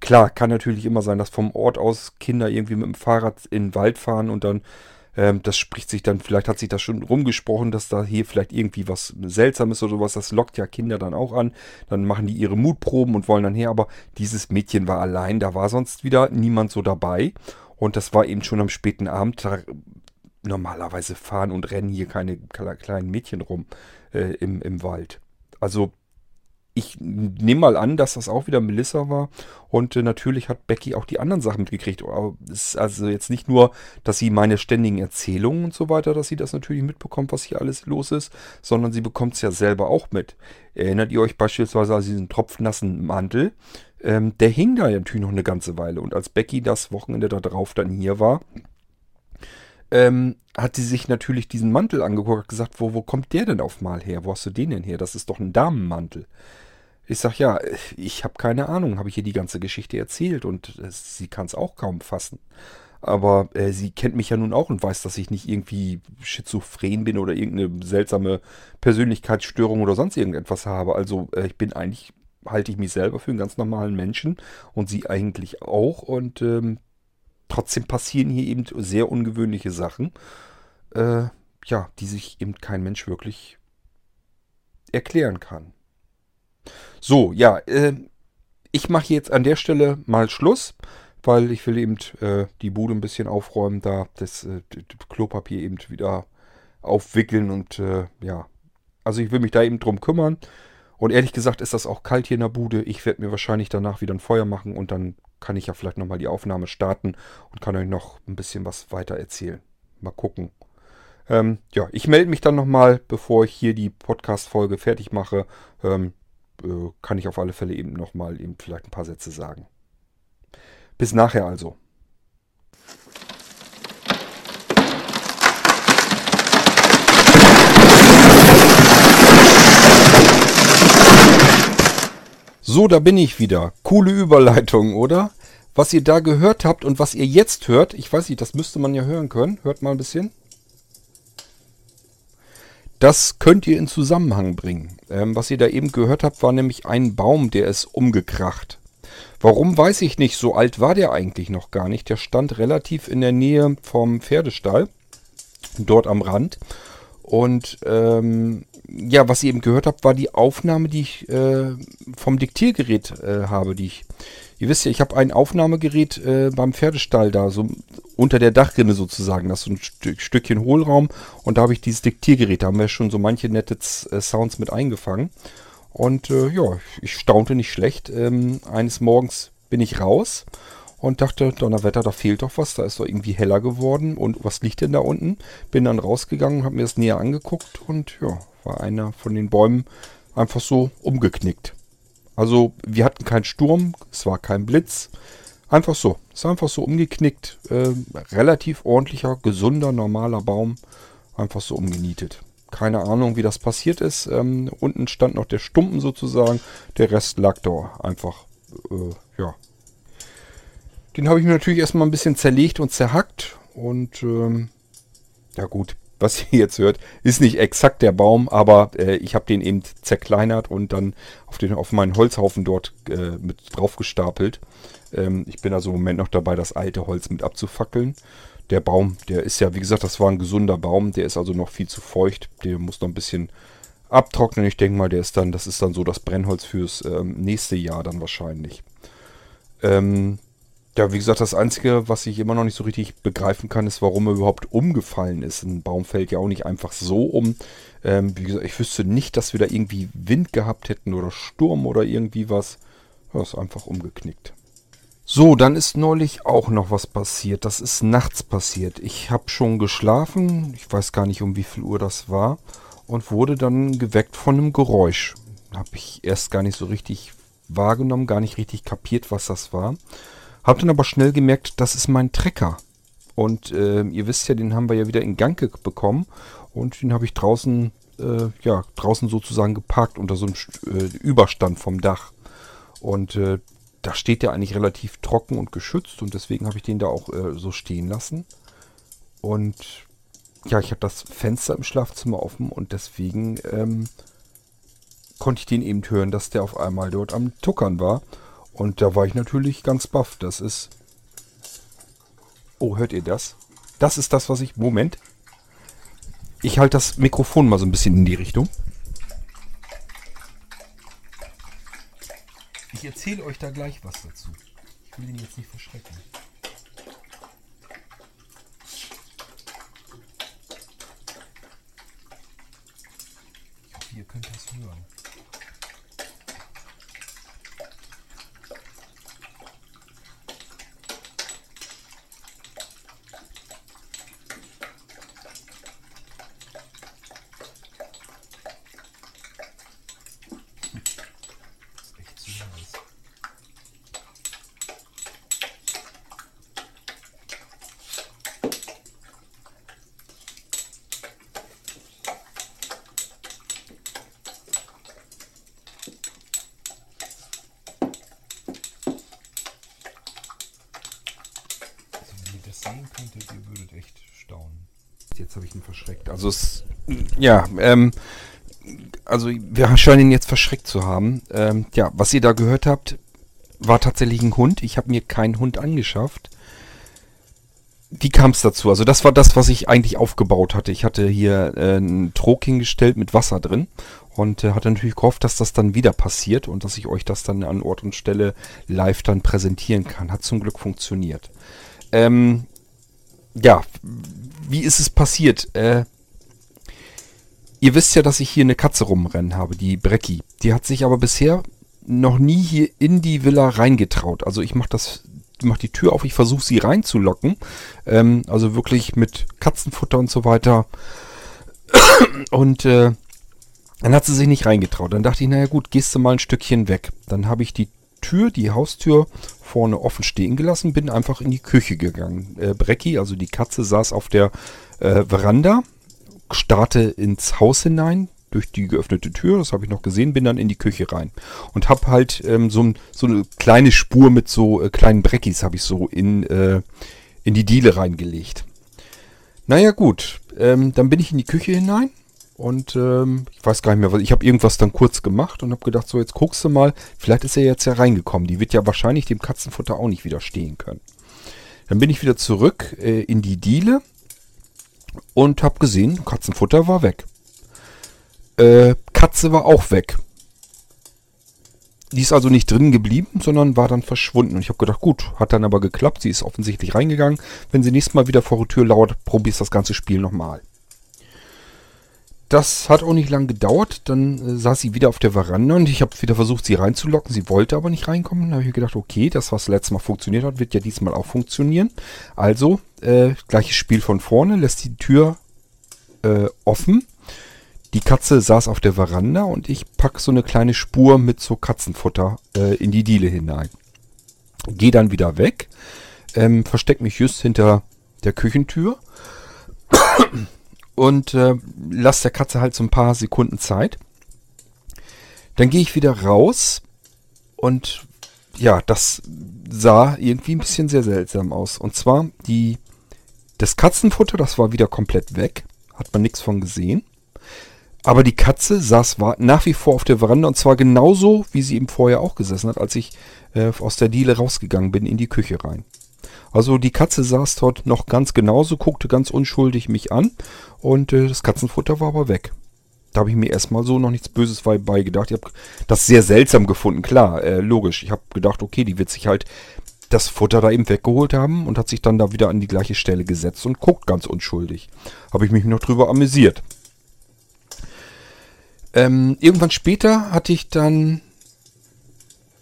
Klar, kann natürlich immer sein, dass vom Ort aus Kinder irgendwie mit dem Fahrrad in den Wald fahren und dann, ähm, das spricht sich dann, vielleicht hat sich das schon rumgesprochen, dass da hier vielleicht irgendwie was Seltsames oder sowas, das lockt ja Kinder dann auch an. Dann machen die ihre Mutproben und wollen dann her, aber dieses Mädchen war allein, da war sonst wieder niemand so dabei. Und das war eben schon am späten Abend. Da, normalerweise fahren und rennen hier keine kleinen Mädchen rum äh, im, im Wald. Also ich nehme mal an, dass das auch wieder Melissa war. Und äh, natürlich hat Becky auch die anderen Sachen mitgekriegt. Es ist also jetzt nicht nur, dass sie meine ständigen Erzählungen und so weiter, dass sie das natürlich mitbekommt, was hier alles los ist, sondern sie bekommt es ja selber auch mit. Erinnert ihr euch beispielsweise an diesen tropfnassen Mantel? Ähm, der hing da natürlich noch eine ganze Weile. Und als Becky das Wochenende darauf dann hier war, ähm, hat sie sich natürlich diesen Mantel angeguckt und gesagt, wo, wo kommt der denn auf mal her? Wo hast du den denn her? Das ist doch ein Damenmantel. Ich sag ja, ich habe keine Ahnung, habe ich ihr die ganze Geschichte erzählt und äh, sie kann es auch kaum fassen. Aber äh, sie kennt mich ja nun auch und weiß, dass ich nicht irgendwie schizophren bin oder irgendeine seltsame Persönlichkeitsstörung oder sonst irgendetwas habe. Also äh, ich bin eigentlich, halte ich mich selber für einen ganz normalen Menschen und sie eigentlich auch. Und ähm, trotzdem passieren hier eben sehr ungewöhnliche Sachen, äh, ja, die sich eben kein Mensch wirklich erklären kann. So, ja, äh, ich mache jetzt an der Stelle mal Schluss, weil ich will eben äh, die Bude ein bisschen aufräumen, da das äh, Klopapier eben wieder aufwickeln und äh, ja, also ich will mich da eben drum kümmern. Und ehrlich gesagt ist das auch kalt hier in der Bude. Ich werde mir wahrscheinlich danach wieder ein Feuer machen und dann kann ich ja vielleicht nochmal die Aufnahme starten und kann euch noch ein bisschen was weiter erzählen. Mal gucken. Ähm, ja, ich melde mich dann nochmal, bevor ich hier die Podcast-Folge fertig mache. Ähm, äh, kann ich auf alle Fälle eben nochmal eben vielleicht ein paar Sätze sagen. Bis nachher also. So, da bin ich wieder. Coole Überleitung, oder? Was ihr da gehört habt und was ihr jetzt hört, ich weiß nicht, das müsste man ja hören können. Hört mal ein bisschen. Das könnt ihr in Zusammenhang bringen. Ähm, was ihr da eben gehört habt, war nämlich ein Baum, der ist umgekracht. Warum weiß ich nicht, so alt war der eigentlich noch gar nicht. Der stand relativ in der Nähe vom Pferdestall, dort am Rand. Und ähm, ja, was ihr eben gehört habt, war die Aufnahme, die ich äh, vom Diktiergerät äh, habe, die ich. Ihr wisst ja, ich habe ein Aufnahmegerät äh, beim Pferdestall da, so unter der Dachrinne sozusagen. Das ist so ein Stück, Stückchen Hohlraum und da habe ich dieses Diktiergerät. Da haben wir schon so manche nette äh, Sounds mit eingefangen. Und äh, ja, ich staunte nicht schlecht. Ähm, eines Morgens bin ich raus und dachte, Donnerwetter, da fehlt doch was, da ist doch irgendwie heller geworden und was liegt denn da unten? Bin dann rausgegangen, habe mir das näher angeguckt und ja, war einer von den Bäumen einfach so umgeknickt. Also wir hatten keinen Sturm, es war kein Blitz, einfach so, es ist einfach so umgeknickt, äh, relativ ordentlicher, gesunder, normaler Baum, einfach so umgenietet. Keine Ahnung, wie das passiert ist. Ähm, unten stand noch der Stumpen sozusagen, der Rest lag da einfach, äh, ja, den habe ich mir natürlich erstmal ein bisschen zerlegt und zerhackt. Und ähm, ja gut, was ihr jetzt hört, ist nicht exakt der Baum, aber äh, ich habe den eben zerkleinert und dann auf, den, auf meinen Holzhaufen dort äh, mit drauf gestapelt. Ähm, ich bin also im Moment noch dabei, das alte Holz mit abzufackeln. Der Baum, der ist ja, wie gesagt, das war ein gesunder Baum, der ist also noch viel zu feucht. Der muss noch ein bisschen abtrocknen. Ich denke mal, der ist dann, das ist dann so das Brennholz fürs ähm, nächste Jahr dann wahrscheinlich. Ähm, ja, wie gesagt, das Einzige, was ich immer noch nicht so richtig begreifen kann, ist, warum er überhaupt umgefallen ist. Ein Baum fällt ja auch nicht einfach so um. Ähm, wie gesagt, ich wüsste nicht, dass wir da irgendwie Wind gehabt hätten oder Sturm oder irgendwie was. Ja, ist einfach umgeknickt. So, dann ist neulich auch noch was passiert. Das ist nachts passiert. Ich habe schon geschlafen. Ich weiß gar nicht, um wie viel Uhr das war. Und wurde dann geweckt von einem Geräusch. Habe ich erst gar nicht so richtig wahrgenommen, gar nicht richtig kapiert, was das war. Hab dann aber schnell gemerkt, das ist mein Trecker. Und äh, ihr wisst ja, den haben wir ja wieder in Gang bekommen. Und den habe ich draußen, äh, ja, draußen sozusagen geparkt unter so einem äh, Überstand vom Dach. Und äh, da steht der eigentlich relativ trocken und geschützt. Und deswegen habe ich den da auch äh, so stehen lassen. Und ja, ich habe das Fenster im Schlafzimmer offen und deswegen ähm, konnte ich den eben hören, dass der auf einmal dort am Tuckern war. Und da war ich natürlich ganz baff. Das ist... Oh, hört ihr das? Das ist das, was ich... Moment. Ich halte das Mikrofon mal so ein bisschen in die Richtung. Ich erzähle euch da gleich was dazu. Ich will ihn jetzt nicht verschrecken. Ich hoffe, ihr könnt das hören. ist echt zu heiß. Also wenn ihr das sehen könntet, ihr würdet echt staunen. Jetzt habe ich ihn verschreckt. Also es, ja, ähm, also wir scheinen ihn jetzt verschreckt zu haben. Ähm, ja, was ihr da gehört habt, war tatsächlich ein Hund. Ich habe mir keinen Hund angeschafft. Wie kam es dazu? Also das war das, was ich eigentlich aufgebaut hatte. Ich hatte hier äh, einen Trog hingestellt mit Wasser drin und äh, hatte natürlich gehofft, dass das dann wieder passiert und dass ich euch das dann an Ort und Stelle live dann präsentieren kann. Hat zum Glück funktioniert. Ähm, ja, wie ist es passiert? Äh, Ihr wisst ja, dass ich hier eine Katze rumrennen habe, die Brecki. Die hat sich aber bisher noch nie hier in die Villa reingetraut. Also ich mache das mach die Tür auf, ich versuche sie reinzulocken. Ähm, also wirklich mit Katzenfutter und so weiter. Und äh, dann hat sie sich nicht reingetraut. Dann dachte ich, naja gut, gehst du mal ein Stückchen weg. Dann habe ich die Tür, die Haustür vorne offen stehen gelassen, bin einfach in die Küche gegangen. Äh, Brecki, also die Katze, saß auf der äh, Veranda, starrte ins Haus hinein durch die geöffnete Tür, das habe ich noch gesehen, bin dann in die Küche rein und habe halt ähm, so, so eine kleine Spur mit so äh, kleinen Breckis habe ich so in, äh, in die Diele reingelegt. Naja gut, ähm, dann bin ich in die Küche hinein und ähm, ich weiß gar nicht mehr, was ich habe irgendwas dann kurz gemacht und habe gedacht, so jetzt guckst du mal, vielleicht ist er jetzt ja reingekommen. Die wird ja wahrscheinlich dem Katzenfutter auch nicht widerstehen können. Dann bin ich wieder zurück äh, in die Diele und habe gesehen, Katzenfutter war weg. Äh, Katze war auch weg. Die ist also nicht drin geblieben, sondern war dann verschwunden. Und ich habe gedacht, gut, hat dann aber geklappt. Sie ist offensichtlich reingegangen. Wenn sie nächstes Mal wieder vor der Tür lauert, probierst das ganze Spiel nochmal. Das hat auch nicht lange gedauert. Dann äh, saß sie wieder auf der Veranda und ich habe wieder versucht, sie reinzulocken. Sie wollte aber nicht reinkommen. Dann habe ich gedacht, okay, das, was letztes Mal funktioniert hat, wird ja diesmal auch funktionieren. Also, äh, gleiches Spiel von vorne, lässt die Tür äh, offen. Die Katze saß auf der Veranda und ich pack so eine kleine Spur mit so Katzenfutter äh, in die Diele hinein. Geh dann wieder weg, ähm, versteck mich just hinter der Küchentür und äh, lass der Katze halt so ein paar Sekunden Zeit. Dann gehe ich wieder raus und ja, das sah irgendwie ein bisschen sehr seltsam aus. Und zwar die das Katzenfutter, das war wieder komplett weg, hat man nichts von gesehen. Aber die Katze saß nach wie vor auf der Veranda und zwar genauso, wie sie eben vorher auch gesessen hat, als ich äh, aus der Diele rausgegangen bin in die Küche rein. Also die Katze saß dort noch ganz genauso, guckte ganz unschuldig mich an und äh, das Katzenfutter war aber weg. Da habe ich mir erstmal so noch nichts Böses bei gedacht. Ich habe das sehr seltsam gefunden, klar, äh, logisch. Ich habe gedacht, okay, die wird sich halt das Futter da eben weggeholt haben und hat sich dann da wieder an die gleiche Stelle gesetzt und guckt ganz unschuldig. Habe ich mich noch drüber amüsiert. Ähm, irgendwann später hatte ich dann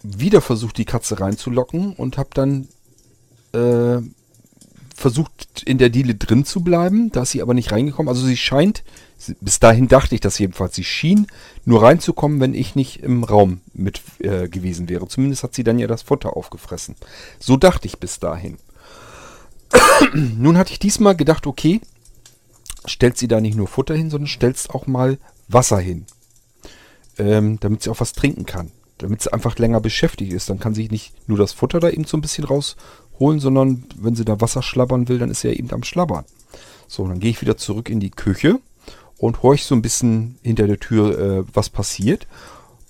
wieder versucht, die Katze reinzulocken und habe dann äh, versucht, in der Diele drin zu bleiben. Da ist sie aber nicht reingekommen. Also sie scheint, bis dahin dachte ich das jedenfalls, sie schien nur reinzukommen, wenn ich nicht im Raum mit äh, gewesen wäre. Zumindest hat sie dann ja das Futter aufgefressen. So dachte ich bis dahin. Nun hatte ich diesmal gedacht, okay, stellt sie da nicht nur Futter hin, sondern stellst auch mal Wasser hin ähm, damit sie auch was trinken kann. Damit sie einfach länger beschäftigt ist. Dann kann sie nicht nur das Futter da eben so ein bisschen rausholen, sondern wenn sie da Wasser schlabbern will, dann ist sie ja eben am Schlabbern. So, dann gehe ich wieder zurück in die Küche und horch so ein bisschen hinter der Tür, äh, was passiert.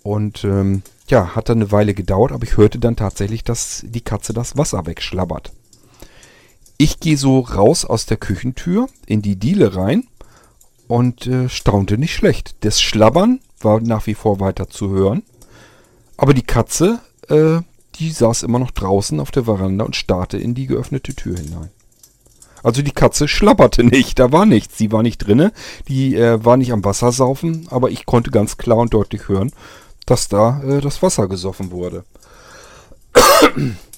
Und ähm, ja, hat dann eine Weile gedauert, aber ich hörte dann tatsächlich, dass die Katze das Wasser wegschlabbert. Ich gehe so raus aus der Küchentür in die Diele rein und äh, staunte nicht schlecht. Das Schlabbern war nach wie vor weiter zu hören. Aber die Katze, äh, die saß immer noch draußen auf der Veranda und starrte in die geöffnete Tür hinein. Also die Katze schlapperte nicht, da war nichts. Sie war nicht drinne, die äh, war nicht am Wasser saufen, aber ich konnte ganz klar und deutlich hören, dass da äh, das Wasser gesoffen wurde.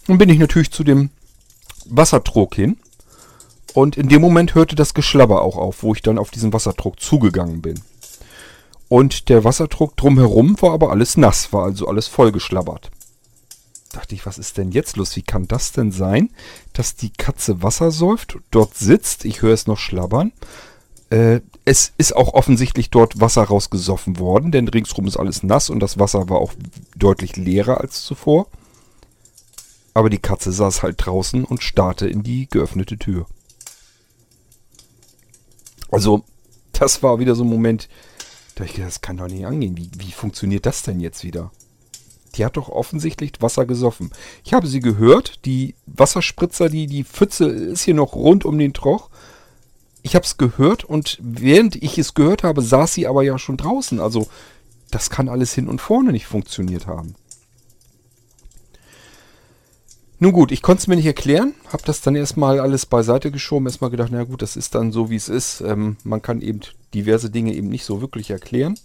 Dann bin ich natürlich zu dem Wassertrog hin und in dem Moment hörte das Geschlabber auch auf, wo ich dann auf diesen Wassertrog zugegangen bin. Und der Wasserdruck drumherum war aber alles nass, war also alles vollgeschlabbert. Dachte ich, was ist denn jetzt los? Wie kann das denn sein, dass die Katze Wasser säuft, dort sitzt, ich höre es noch schlabbern. Äh, es ist auch offensichtlich dort Wasser rausgesoffen worden, denn ringsrum ist alles nass und das Wasser war auch deutlich leerer als zuvor. Aber die Katze saß halt draußen und starrte in die geöffnete Tür. Also, das war wieder so ein Moment, da ich gedacht, das kann doch nicht angehen. Wie, wie funktioniert das denn jetzt wieder? Die hat doch offensichtlich Wasser gesoffen. Ich habe sie gehört, die Wasserspritzer, die, die Pfütze ist hier noch rund um den Troch. Ich habe es gehört und während ich es gehört habe, saß sie aber ja schon draußen. Also das kann alles hin und vorne nicht funktioniert haben. Nun gut, ich konnte es mir nicht erklären, habe das dann erstmal alles beiseite geschoben, erstmal gedacht, na gut, das ist dann so, wie es ist. Ähm, man kann eben diverse Dinge eben nicht so wirklich erklären.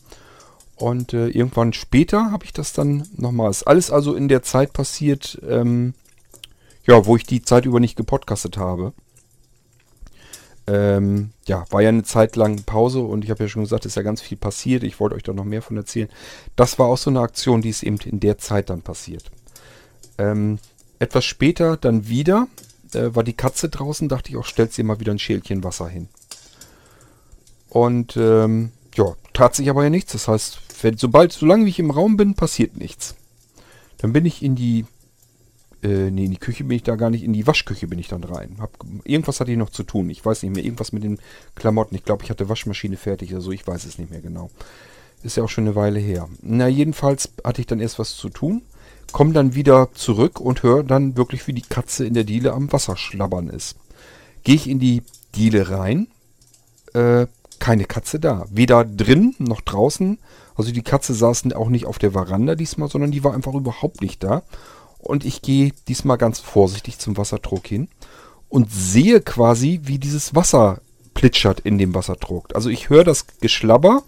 Und äh, irgendwann später habe ich das dann nochmal. Ist alles also in der Zeit passiert, ähm, ja, wo ich die Zeit über nicht gepodcastet habe. Ähm, ja, war ja eine Zeit lang Pause und ich habe ja schon gesagt, ist ja ganz viel passiert. Ich wollte euch da noch mehr von erzählen. Das war auch so eine Aktion, die ist eben in der Zeit dann passiert. Ähm, etwas später dann wieder äh, war die Katze draußen, dachte ich auch, stellt sie mal wieder ein Schälchen Wasser hin. Und ähm, ja, tat sich aber ja nichts. Das heißt, sobald, solange ich im Raum bin, passiert nichts. Dann bin ich in die äh, nee, in die Küche bin ich da gar nicht, in die Waschküche bin ich dann rein. Hab, irgendwas hatte ich noch zu tun. Ich weiß nicht mehr, irgendwas mit den Klamotten. Ich glaube, ich hatte Waschmaschine fertig oder so, ich weiß es nicht mehr genau. Ist ja auch schon eine Weile her. Na, jedenfalls hatte ich dann erst was zu tun, komm dann wieder zurück und höre dann wirklich, wie die Katze in der Diele am Wasser schlabbern ist. Gehe ich in die Diele rein, äh, keine Katze da. Weder drin noch draußen. Also die Katze saß auch nicht auf der Veranda diesmal, sondern die war einfach überhaupt nicht da. Und ich gehe diesmal ganz vorsichtig zum Wasserdruck hin und sehe quasi, wie dieses Wasser plitschert in dem Wasserdruck. Also ich höre das Geschlabber,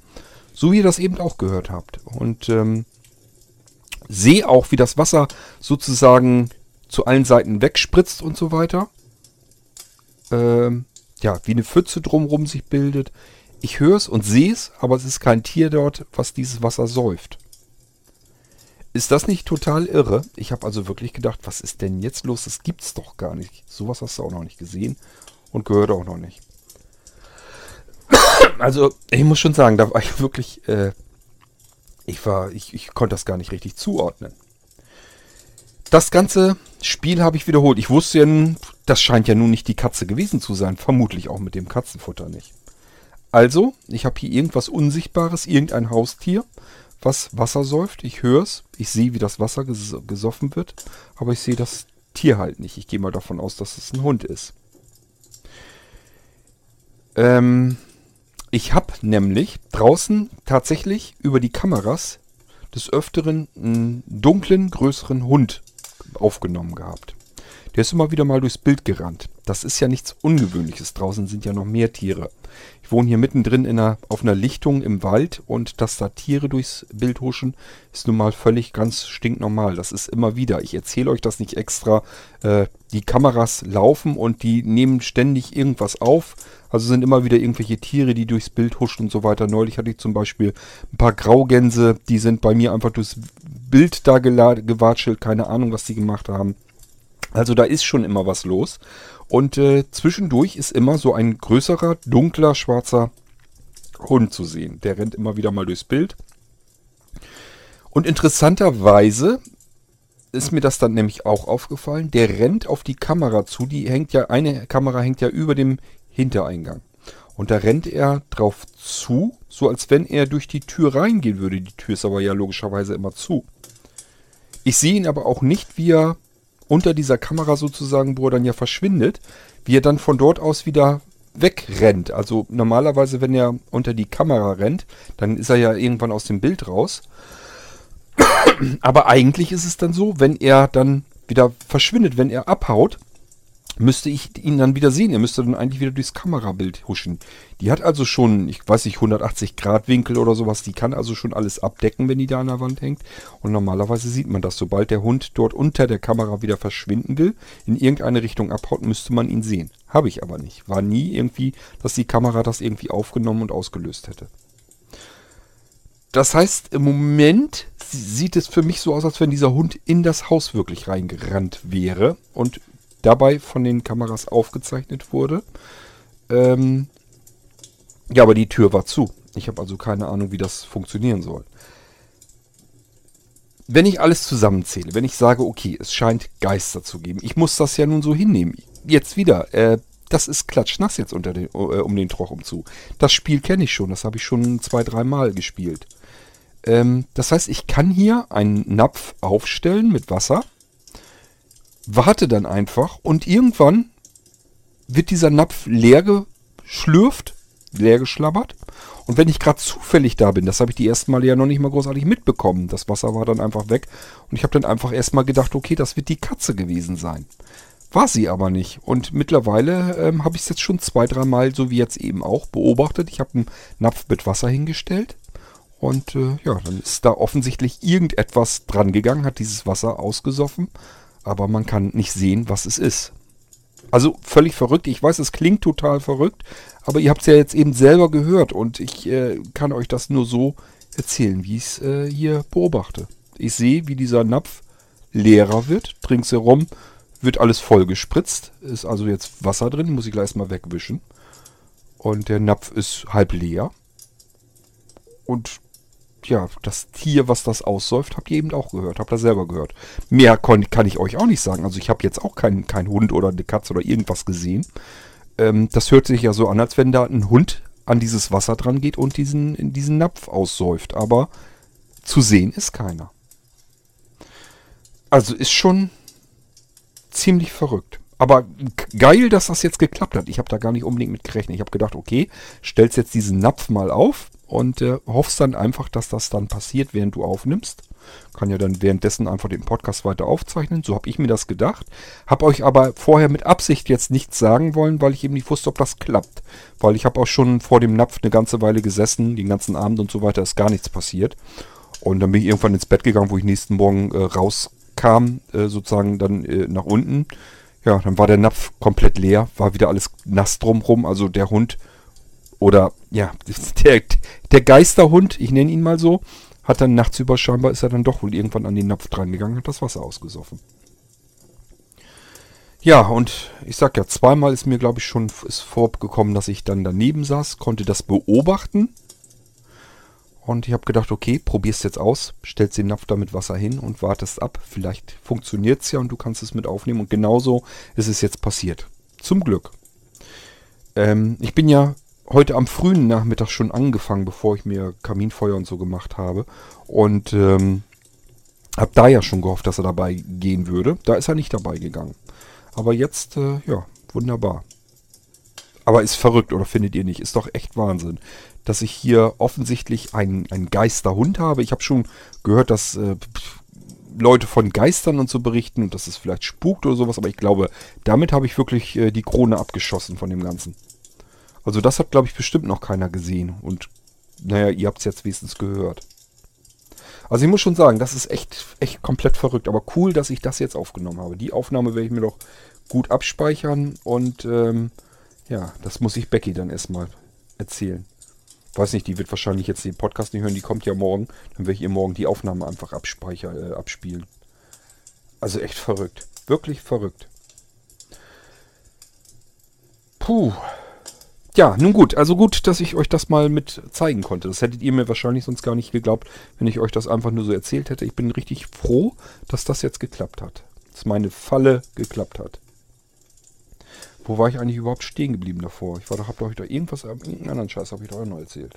so wie ihr das eben auch gehört habt. Und ähm, sehe auch, wie das Wasser sozusagen zu allen Seiten wegspritzt und so weiter. Ähm, ja, wie eine Pfütze drumherum sich bildet. Ich höre es und sehe es, aber es ist kein Tier dort, was dieses Wasser säuft. Ist das nicht total irre? Ich habe also wirklich gedacht, was ist denn jetzt los? Das gibt's doch gar nicht. Sowas hast du auch noch nicht gesehen und gehört auch noch nicht. Also, ich muss schon sagen, da war ich wirklich, äh, ich war, ich, ich konnte das gar nicht richtig zuordnen. Das ganze Spiel habe ich wiederholt. Ich wusste ja nun, das scheint ja nun nicht die Katze gewesen zu sein. Vermutlich auch mit dem Katzenfutter nicht. Also, ich habe hier irgendwas Unsichtbares, irgendein Haustier, was Wasser säuft. Ich höre es, ich sehe, wie das Wasser ges gesoffen wird, aber ich sehe das Tier halt nicht. Ich gehe mal davon aus, dass es ein Hund ist. Ähm, ich habe nämlich draußen tatsächlich über die Kameras des Öfteren einen dunklen, größeren Hund aufgenommen gehabt. Der ist immer wieder mal durchs Bild gerannt. Das ist ja nichts Ungewöhnliches. Draußen sind ja noch mehr Tiere. Ich wohne hier mittendrin in einer, auf einer Lichtung im Wald und dass da Tiere durchs Bild huschen, ist nun mal völlig ganz stinknormal. Das ist immer wieder. Ich erzähle euch das nicht extra. Äh, die Kameras laufen und die nehmen ständig irgendwas auf. Also sind immer wieder irgendwelche Tiere, die durchs Bild huschen und so weiter. Neulich hatte ich zum Beispiel ein paar Graugänse, die sind bei mir einfach durchs Bild da gewatschelt. Keine Ahnung, was die gemacht haben. Also da ist schon immer was los. Und äh, zwischendurch ist immer so ein größerer, dunkler, schwarzer Hund zu sehen. Der rennt immer wieder mal durchs Bild. Und interessanterweise ist mir das dann nämlich auch aufgefallen. Der rennt auf die Kamera zu. Die hängt ja, eine Kamera hängt ja über dem Hintereingang. Und da rennt er drauf zu, so als wenn er durch die Tür reingehen würde. Die Tür ist aber ja logischerweise immer zu. Ich sehe ihn aber auch nicht, wie er unter dieser Kamera sozusagen, wo er dann ja verschwindet, wie er dann von dort aus wieder wegrennt. Also normalerweise, wenn er unter die Kamera rennt, dann ist er ja irgendwann aus dem Bild raus. Aber eigentlich ist es dann so, wenn er dann wieder verschwindet, wenn er abhaut, müsste ich ihn dann wieder sehen. Er müsste dann eigentlich wieder durchs Kamerabild huschen. Die hat also schon, ich weiß nicht, 180 Grad Winkel oder sowas. Die kann also schon alles abdecken, wenn die da an der Wand hängt. Und normalerweise sieht man das. Sobald der Hund dort unter der Kamera wieder verschwinden will, in irgendeine Richtung abhaut, müsste man ihn sehen. Habe ich aber nicht. War nie irgendwie, dass die Kamera das irgendwie aufgenommen und ausgelöst hätte. Das heißt, im Moment sieht es für mich so aus, als wenn dieser Hund in das Haus wirklich reingerannt wäre und dabei von den Kameras aufgezeichnet wurde. Ähm, ja, aber die Tür war zu. Ich habe also keine Ahnung, wie das funktionieren soll. Wenn ich alles zusammenzähle, wenn ich sage, okay, es scheint Geister zu geben, ich muss das ja nun so hinnehmen. Jetzt wieder, äh, das ist klatschnass jetzt unter den, äh, um den Trochum zu. Das Spiel kenne ich schon, das habe ich schon zwei, dreimal gespielt. Ähm, das heißt, ich kann hier einen Napf aufstellen mit Wasser warte dann einfach und irgendwann wird dieser Napf leer geschlürft, leer geschlabbert. Und wenn ich gerade zufällig da bin, das habe ich die ersten Male ja noch nicht mal großartig mitbekommen. Das Wasser war dann einfach weg. Und ich habe dann einfach erstmal gedacht, okay, das wird die Katze gewesen sein. War sie aber nicht. Und mittlerweile ähm, habe ich es jetzt schon zwei, dreimal, so wie jetzt eben auch, beobachtet. Ich habe einen Napf mit Wasser hingestellt. Und äh, ja, dann ist da offensichtlich irgendetwas dran gegangen, hat dieses Wasser ausgesoffen aber man kann nicht sehen, was es ist. Also völlig verrückt. Ich weiß, es klingt total verrückt, aber ihr habt es ja jetzt eben selber gehört und ich äh, kann euch das nur so erzählen, wie ich es äh, hier beobachte. Ich sehe, wie dieser Napf leerer wird. Ringsherum wird alles voll gespritzt. Ist also jetzt Wasser drin, muss ich gleich mal wegwischen. Und der Napf ist halb leer. Und ja, das Tier, was das aussäuft, habt ihr eben auch gehört. Habt ihr selber gehört. Mehr kann, ich euch auch nicht sagen. Also ich habe jetzt auch keinen kein Hund oder eine Katze oder irgendwas gesehen. Ähm, das hört sich ja so an, als wenn da ein Hund an dieses Wasser dran geht und diesen, diesen Napf aussäuft. Aber zu sehen ist keiner. Also ist schon ziemlich verrückt. Aber geil, dass das jetzt geklappt hat. Ich habe da gar nicht unbedingt mit gerechnet. Ich habe gedacht, okay, stellst jetzt diesen Napf mal auf und äh, hoffst dann einfach, dass das dann passiert, während du aufnimmst. Kann ja dann währenddessen einfach den Podcast weiter aufzeichnen. So habe ich mir das gedacht. Habe euch aber vorher mit Absicht jetzt nichts sagen wollen, weil ich eben nicht wusste, ob das klappt. Weil ich habe auch schon vor dem Napf eine ganze Weile gesessen, den ganzen Abend und so weiter, ist gar nichts passiert. Und dann bin ich irgendwann ins Bett gegangen, wo ich nächsten Morgen äh, rauskam, äh, sozusagen dann äh, nach unten ja, dann war der Napf komplett leer, war wieder alles nass drumrum. Also der Hund oder ja, der, der Geisterhund, ich nenne ihn mal so, hat dann nachts über scheinbar ist er dann doch wohl irgendwann an den Napf dran gegangen, hat das Wasser ausgesoffen. Ja, und ich sag ja, zweimal ist mir, glaube ich, schon ist vorgekommen, dass ich dann daneben saß, konnte das beobachten und ich habe gedacht, okay, probierst jetzt aus, stellst den Napf da mit Wasser hin und wartest ab. Vielleicht funktioniert es ja und du kannst es mit aufnehmen. Und genauso ist es jetzt passiert. Zum Glück. Ähm, ich bin ja heute am frühen Nachmittag schon angefangen, bevor ich mir Kaminfeuer und so gemacht habe. Und ähm, habe da ja schon gehofft, dass er dabei gehen würde. Da ist er nicht dabei gegangen. Aber jetzt, äh, ja, wunderbar. Aber ist verrückt, oder findet ihr nicht? Ist doch echt Wahnsinn dass ich hier offensichtlich einen, einen Geisterhund habe. Ich habe schon gehört, dass äh, Leute von Geistern und so berichten und dass es vielleicht spukt oder sowas, aber ich glaube, damit habe ich wirklich äh, die Krone abgeschossen von dem Ganzen. Also das hat, glaube ich, bestimmt noch keiner gesehen. Und naja, ihr habt es jetzt wenigstens gehört. Also ich muss schon sagen, das ist echt, echt komplett verrückt. Aber cool, dass ich das jetzt aufgenommen habe. Die Aufnahme werde ich mir doch gut abspeichern. Und ähm, ja, das muss ich Becky dann erstmal erzählen weiß nicht, die wird wahrscheinlich jetzt den Podcast nicht hören, die kommt ja morgen. Dann werde ich ihr morgen die Aufnahme einfach abspeichern, äh, abspielen. Also echt verrückt. Wirklich verrückt. Puh. Ja, nun gut. Also gut, dass ich euch das mal mit zeigen konnte. Das hättet ihr mir wahrscheinlich sonst gar nicht geglaubt, wenn ich euch das einfach nur so erzählt hätte. Ich bin richtig froh, dass das jetzt geklappt hat. Dass meine Falle geklappt hat. Wo war ich eigentlich überhaupt stehen geblieben davor? Ich war doch, hab doch irgendwas, irgendeinen anderen Scheiß habe ich doch auch noch erzählt.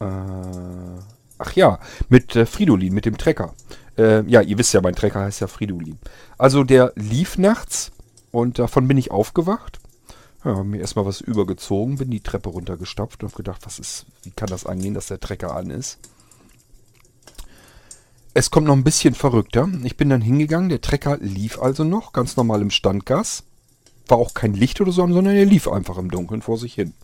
Äh, ach ja, mit äh, Fridolin, mit dem Trecker. Äh, ja, ihr wisst ja, mein Trecker heißt ja Fridolin. Also der lief nachts und davon bin ich aufgewacht. Ja, mir erstmal was übergezogen, bin die Treppe runtergestapft und hab gedacht, was ist, wie kann das angehen, dass der Trecker an ist? Es kommt noch ein bisschen verrückter. Ich bin dann hingegangen, der Trecker lief also noch, ganz normal im Standgas. War auch kein Licht oder so, sondern er lief einfach im Dunkeln vor sich hin.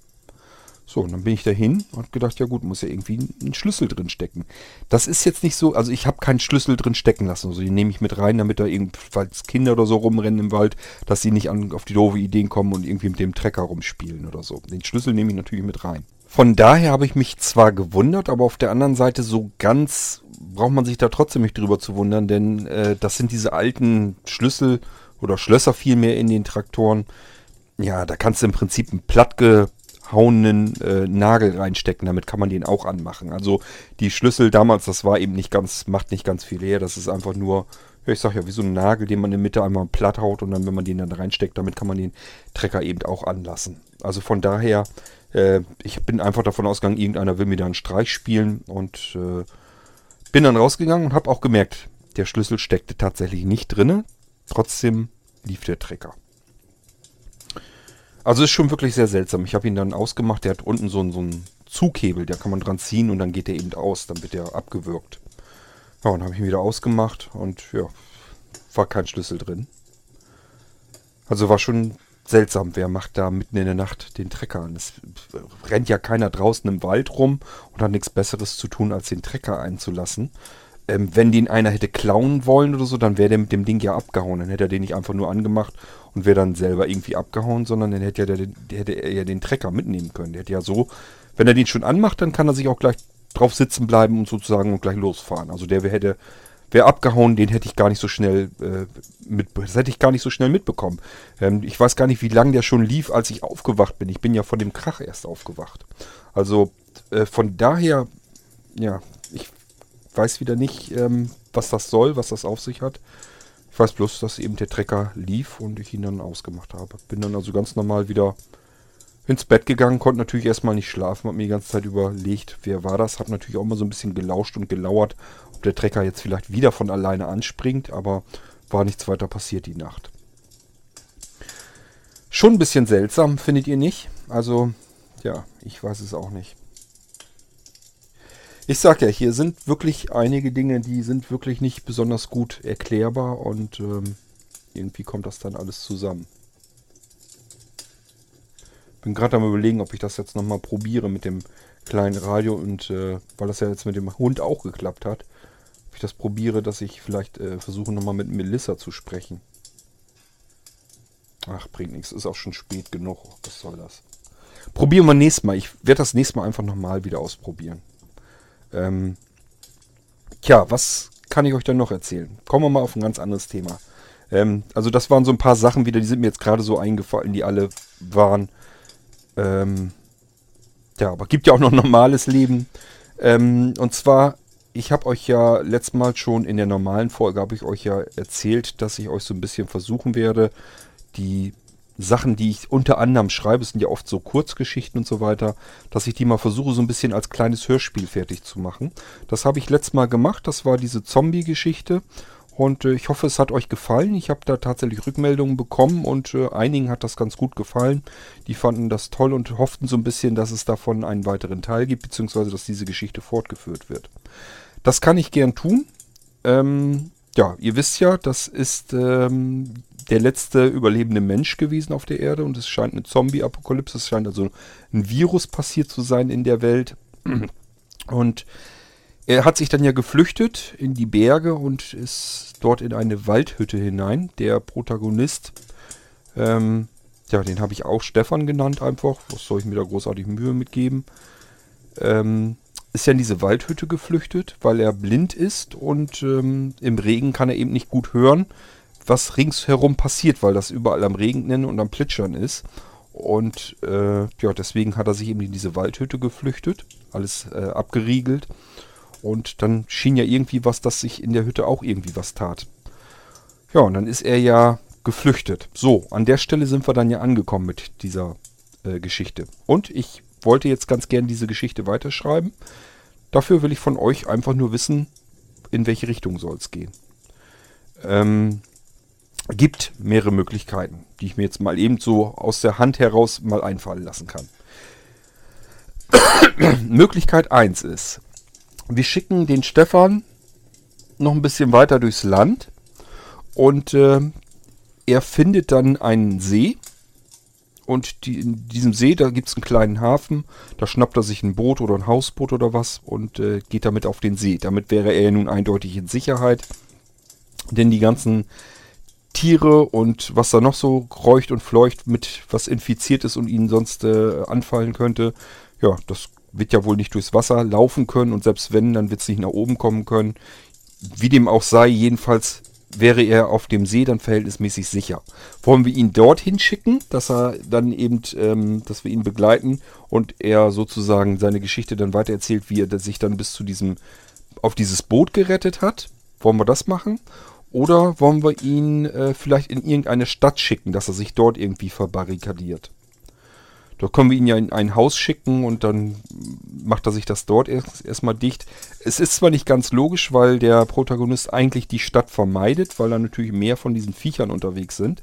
So, und dann bin ich dahin und gedacht, ja gut, muss ja irgendwie ein Schlüssel drin stecken. Das ist jetzt nicht so, also ich habe keinen Schlüssel drin stecken lassen. Also den nehme ich mit rein, damit da irgendwelche Kinder oder so rumrennen im Wald, dass sie nicht an, auf die doofe Ideen kommen und irgendwie mit dem Trecker rumspielen oder so. Den Schlüssel nehme ich natürlich mit rein. Von daher habe ich mich zwar gewundert, aber auf der anderen Seite so ganz braucht man sich da trotzdem nicht drüber zu wundern, denn äh, das sind diese alten Schlüssel oder Schlösser vielmehr in den Traktoren. Ja, da kannst du im Prinzip einen plattgehauenen äh, Nagel reinstecken, damit kann man den auch anmachen. Also die Schlüssel damals, das war eben nicht ganz, macht nicht ganz viel her. Das ist einfach nur, ich sag ja, wie so ein Nagel, den man in der Mitte einmal platt haut und dann, wenn man den dann reinsteckt, damit kann man den Trecker eben auch anlassen. Also von daher, äh, ich bin einfach davon ausgegangen, irgendeiner will mir da einen Streich spielen und äh, bin dann rausgegangen und habe auch gemerkt, der Schlüssel steckte tatsächlich nicht drinne. Trotzdem lief der Trecker. Also ist schon wirklich sehr seltsam. Ich habe ihn dann ausgemacht. Der hat unten so, so einen Zughebel, der kann man dran ziehen und dann geht der eben aus. Dann wird der abgewürgt. Ja, und habe ich ihn wieder ausgemacht und ja, war kein Schlüssel drin. Also war schon seltsam. Wer macht da mitten in der Nacht den Trecker an? Es rennt ja keiner draußen im Wald rum und hat nichts Besseres zu tun, als den Trecker einzulassen. Ähm, wenn den einer hätte klauen wollen oder so, dann wäre der mit dem Ding ja abgehauen. Dann hätte er den nicht einfach nur angemacht und wäre dann selber irgendwie abgehauen, sondern dann hätte, ja der, der, hätte er ja den Trecker mitnehmen können. Der hätte ja so, wenn er den schon anmacht, dann kann er sich auch gleich drauf sitzen bleiben und sozusagen und gleich losfahren. Also der hätte, wäre abgehauen, den hätte ich gar nicht so schnell äh, mit, das hätte ich gar nicht so schnell mitbekommen. Ähm, ich weiß gar nicht, wie lange der schon lief, als ich aufgewacht bin. Ich bin ja von dem Krach erst aufgewacht. Also äh, von daher, ja, weiß wieder nicht, ähm, was das soll, was das auf sich hat. Ich weiß bloß, dass eben der Trecker lief und ich ihn dann ausgemacht habe. Bin dann also ganz normal wieder ins Bett gegangen, konnte natürlich erstmal nicht schlafen, habe mir die ganze Zeit überlegt, wer war das, habe natürlich auch mal so ein bisschen gelauscht und gelauert, ob der Trecker jetzt vielleicht wieder von alleine anspringt, aber war nichts weiter passiert die Nacht. Schon ein bisschen seltsam, findet ihr nicht? Also, ja, ich weiß es auch nicht. Ich sag ja, hier sind wirklich einige Dinge, die sind wirklich nicht besonders gut erklärbar und ähm, irgendwie kommt das dann alles zusammen. Bin gerade am überlegen, ob ich das jetzt nochmal probiere mit dem kleinen Radio und äh, weil das ja jetzt mit dem Hund auch geklappt hat, ob ich das probiere, dass ich vielleicht äh, versuche nochmal mit Melissa zu sprechen. Ach, bringt nichts. Ist auch schon spät genug. Was soll das? Probieren wir nächstes Mal. Ich werde das nächste Mal einfach nochmal wieder ausprobieren. Ähm, tja, was kann ich euch dann noch erzählen? Kommen wir mal auf ein ganz anderes Thema. Ähm, also das waren so ein paar Sachen wieder, die sind mir jetzt gerade so eingefallen, die alle waren ähm, ja, aber gibt ja auch noch normales Leben. Ähm, und zwar, ich habe euch ja letztes Mal schon in der normalen Folge, habe ich euch ja erzählt, dass ich euch so ein bisschen versuchen werde, die Sachen, die ich unter anderem schreibe, sind ja oft so Kurzgeschichten und so weiter, dass ich die mal versuche, so ein bisschen als kleines Hörspiel fertig zu machen. Das habe ich letztes Mal gemacht, das war diese Zombie-Geschichte. Und äh, ich hoffe, es hat euch gefallen. Ich habe da tatsächlich Rückmeldungen bekommen und äh, einigen hat das ganz gut gefallen. Die fanden das toll und hofften so ein bisschen, dass es davon einen weiteren Teil gibt, beziehungsweise dass diese Geschichte fortgeführt wird. Das kann ich gern tun. Ähm, ja, ihr wisst ja, das ist ähm, der letzte überlebende Mensch gewesen auf der Erde und es scheint eine Zombie-Apokalypse. Es scheint also ein Virus passiert zu sein in der Welt. Und er hat sich dann ja geflüchtet in die Berge und ist dort in eine Waldhütte hinein. Der Protagonist, ähm, ja, den habe ich auch Stefan genannt einfach. Was soll ich mir da großartig Mühe mitgeben? Ähm, ist ja in diese Waldhütte geflüchtet, weil er blind ist und ähm, im Regen kann er eben nicht gut hören, was ringsherum passiert, weil das überall am Regnen und am Plitschern ist. Und äh, ja, deswegen hat er sich eben in diese Waldhütte geflüchtet, alles äh, abgeriegelt. Und dann schien ja irgendwie was, dass sich in der Hütte auch irgendwie was tat. Ja, und dann ist er ja geflüchtet. So, an der Stelle sind wir dann ja angekommen mit dieser äh, Geschichte. Und ich wollte jetzt ganz gern diese Geschichte weiterschreiben. Dafür will ich von euch einfach nur wissen, in welche Richtung soll es gehen. Ähm, gibt mehrere Möglichkeiten, die ich mir jetzt mal eben so aus der Hand heraus mal einfallen lassen kann. Möglichkeit 1 ist, wir schicken den Stefan noch ein bisschen weiter durchs Land und äh, er findet dann einen See. Und die, in diesem See, da gibt es einen kleinen Hafen. Da schnappt er sich ein Boot oder ein Hausboot oder was und äh, geht damit auf den See. Damit wäre er nun eindeutig in Sicherheit. Denn die ganzen Tiere und was da noch so kreucht und fleucht mit was infiziert ist und ihnen sonst äh, anfallen könnte, ja, das wird ja wohl nicht durchs Wasser laufen können und selbst wenn, dann wird es nicht nach oben kommen können. Wie dem auch sei, jedenfalls wäre er auf dem See dann verhältnismäßig sicher. Wollen wir ihn dorthin schicken, dass er dann eben, ähm, dass wir ihn begleiten und er sozusagen seine Geschichte dann weitererzählt, wie er sich dann bis zu diesem, auf dieses Boot gerettet hat? Wollen wir das machen? Oder wollen wir ihn äh, vielleicht in irgendeine Stadt schicken, dass er sich dort irgendwie verbarrikadiert? Da können wir ihn ja in ein Haus schicken und dann macht er sich das dort erst, erstmal dicht. Es ist zwar nicht ganz logisch, weil der Protagonist eigentlich die Stadt vermeidet, weil da natürlich mehr von diesen Viechern unterwegs sind.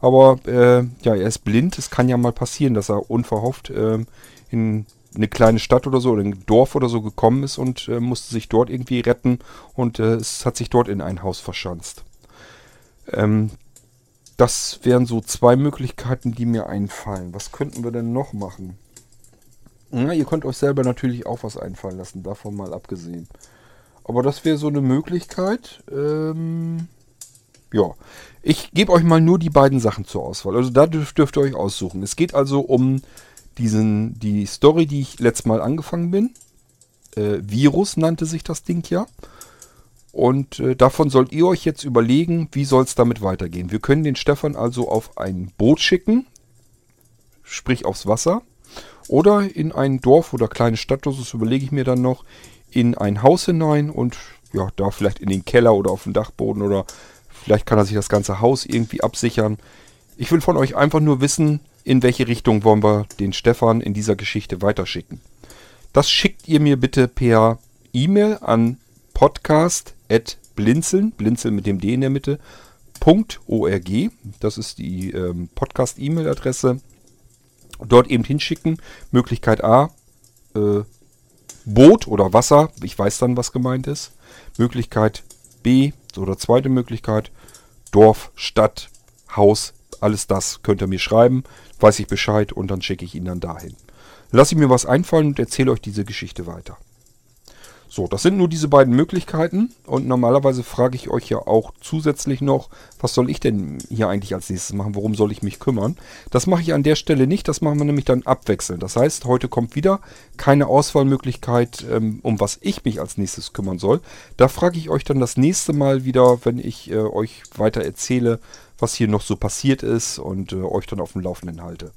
Aber äh, ja, er ist blind. Es kann ja mal passieren, dass er unverhofft äh, in eine kleine Stadt oder so oder ein Dorf oder so gekommen ist und äh, musste sich dort irgendwie retten und äh, es hat sich dort in ein Haus verschanzt. Ähm, das wären so zwei Möglichkeiten, die mir einfallen. Was könnten wir denn noch machen? Na, ihr könnt euch selber natürlich auch was einfallen lassen, davon mal abgesehen. aber das wäre so eine Möglichkeit. Ähm, ja, ich gebe euch mal nur die beiden Sachen zur Auswahl. Also da dürft, dürft ihr euch aussuchen. Es geht also um diesen, die Story, die ich letztes Mal angefangen bin. Äh, Virus nannte sich das Ding ja. Und äh, davon sollt ihr euch jetzt überlegen, wie soll es damit weitergehen. Wir können den Stefan also auf ein Boot schicken, sprich aufs Wasser. Oder in ein Dorf oder kleine Stadt, das überlege ich mir dann noch, in ein Haus hinein und ja, da vielleicht in den Keller oder auf den Dachboden oder vielleicht kann er sich das ganze Haus irgendwie absichern. Ich will von euch einfach nur wissen, in welche Richtung wollen wir den Stefan in dieser Geschichte weiterschicken. Das schickt ihr mir bitte per E-Mail an podcast.blinzeln, blinzeln mit dem D in der Mitte, .org. Das ist die ähm, Podcast-E-Mail-Adresse. Dort eben hinschicken. Möglichkeit A, äh, Boot oder Wasser. Ich weiß dann, was gemeint ist. Möglichkeit B oder zweite Möglichkeit, Dorf, Stadt, Haus, alles das könnt ihr mir schreiben, weiß ich Bescheid und dann schicke ich ihn dann dahin. Lass ich mir was einfallen und erzähle euch diese Geschichte weiter. So, das sind nur diese beiden Möglichkeiten und normalerweise frage ich euch ja auch zusätzlich noch, was soll ich denn hier eigentlich als nächstes machen, worum soll ich mich kümmern? Das mache ich an der Stelle nicht, das machen wir nämlich dann abwechselnd. Das heißt, heute kommt wieder keine Auswahlmöglichkeit, ähm, um was ich mich als nächstes kümmern soll. Da frage ich euch dann das nächste Mal wieder, wenn ich äh, euch weiter erzähle, was hier noch so passiert ist und äh, euch dann auf dem Laufenden halte.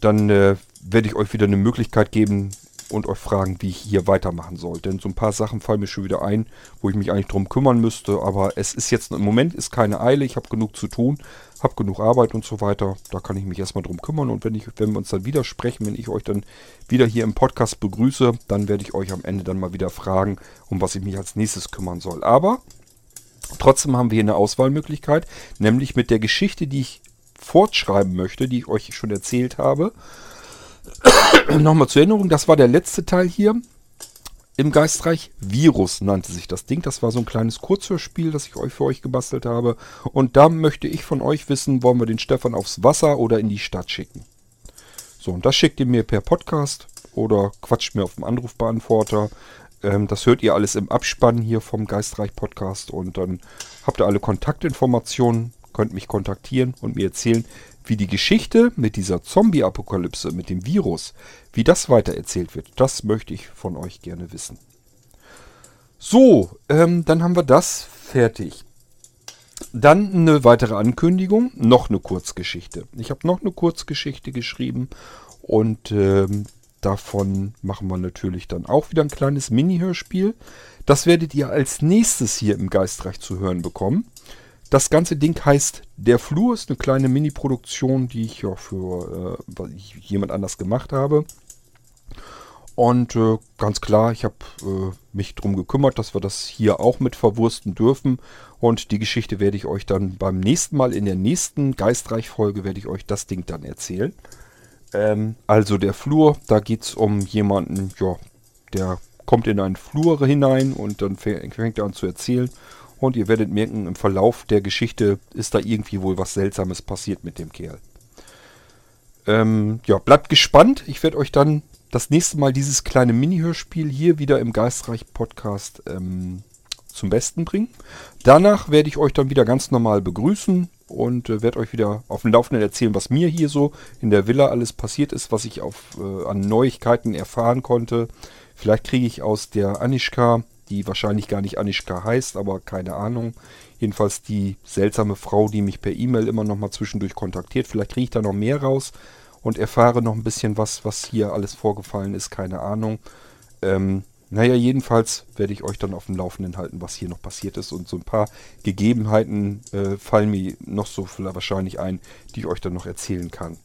Dann äh, werde ich euch wieder eine Möglichkeit geben, und euch fragen, wie ich hier weitermachen soll. Denn so ein paar Sachen fallen mir schon wieder ein, wo ich mich eigentlich drum kümmern müsste. Aber es ist jetzt im Moment ist keine Eile. Ich habe genug zu tun, habe genug Arbeit und so weiter. Da kann ich mich erstmal drum kümmern. Und wenn, ich, wenn wir uns dann wieder sprechen, wenn ich euch dann wieder hier im Podcast begrüße, dann werde ich euch am Ende dann mal wieder fragen, um was ich mich als nächstes kümmern soll. Aber trotzdem haben wir hier eine Auswahlmöglichkeit, nämlich mit der Geschichte, die ich fortschreiben möchte, die ich euch schon erzählt habe. Nochmal zur Erinnerung, das war der letzte Teil hier im Geistreich. Virus nannte sich das Ding. Das war so ein kleines Kurzhörspiel, das ich euch für euch gebastelt habe. Und da möchte ich von euch wissen, wollen wir den Stefan aufs Wasser oder in die Stadt schicken. So, und das schickt ihr mir per Podcast oder quatscht mir auf dem Anrufbeantworter. Ähm, das hört ihr alles im Abspann hier vom Geistreich Podcast und dann habt ihr alle Kontaktinformationen, könnt mich kontaktieren und mir erzählen, wie die Geschichte mit dieser Zombie-Apokalypse, mit dem Virus, wie das weitererzählt wird, das möchte ich von euch gerne wissen. So, ähm, dann haben wir das fertig. Dann eine weitere Ankündigung, noch eine Kurzgeschichte. Ich habe noch eine Kurzgeschichte geschrieben und ähm, davon machen wir natürlich dann auch wieder ein kleines Mini-Hörspiel. Das werdet ihr als nächstes hier im Geistreich zu hören bekommen. Das ganze Ding heißt Der Flur, ist eine kleine Mini-Produktion, die ich ja für äh, jemand anders gemacht habe. Und äh, ganz klar, ich habe äh, mich darum gekümmert, dass wir das hier auch mit verwursten dürfen. Und die Geschichte werde ich euch dann beim nächsten Mal, in der nächsten Geistreich-Folge, werde ich euch das Ding dann erzählen. Ähm, also der Flur, da geht es um jemanden, ja, der kommt in einen Flur hinein und dann fängt er an zu erzählen. Und ihr werdet merken, im Verlauf der Geschichte ist da irgendwie wohl was Seltsames passiert mit dem Kerl. Ähm, ja, bleibt gespannt. Ich werde euch dann das nächste Mal dieses kleine Mini-Hörspiel hier wieder im Geistreich-Podcast ähm, zum Besten bringen. Danach werde ich euch dann wieder ganz normal begrüßen und äh, werde euch wieder auf dem Laufenden erzählen, was mir hier so in der Villa alles passiert ist, was ich auf, äh, an Neuigkeiten erfahren konnte. Vielleicht kriege ich aus der Anischka die wahrscheinlich gar nicht Anischka heißt, aber keine Ahnung. Jedenfalls die seltsame Frau, die mich per E-Mail immer noch mal zwischendurch kontaktiert. Vielleicht kriege ich da noch mehr raus und erfahre noch ein bisschen was, was hier alles vorgefallen ist, keine Ahnung. Ähm, naja, jedenfalls werde ich euch dann auf dem Laufenden halten, was hier noch passiert ist. Und so ein paar Gegebenheiten äh, fallen mir noch so wahrscheinlich ein, die ich euch dann noch erzählen kann.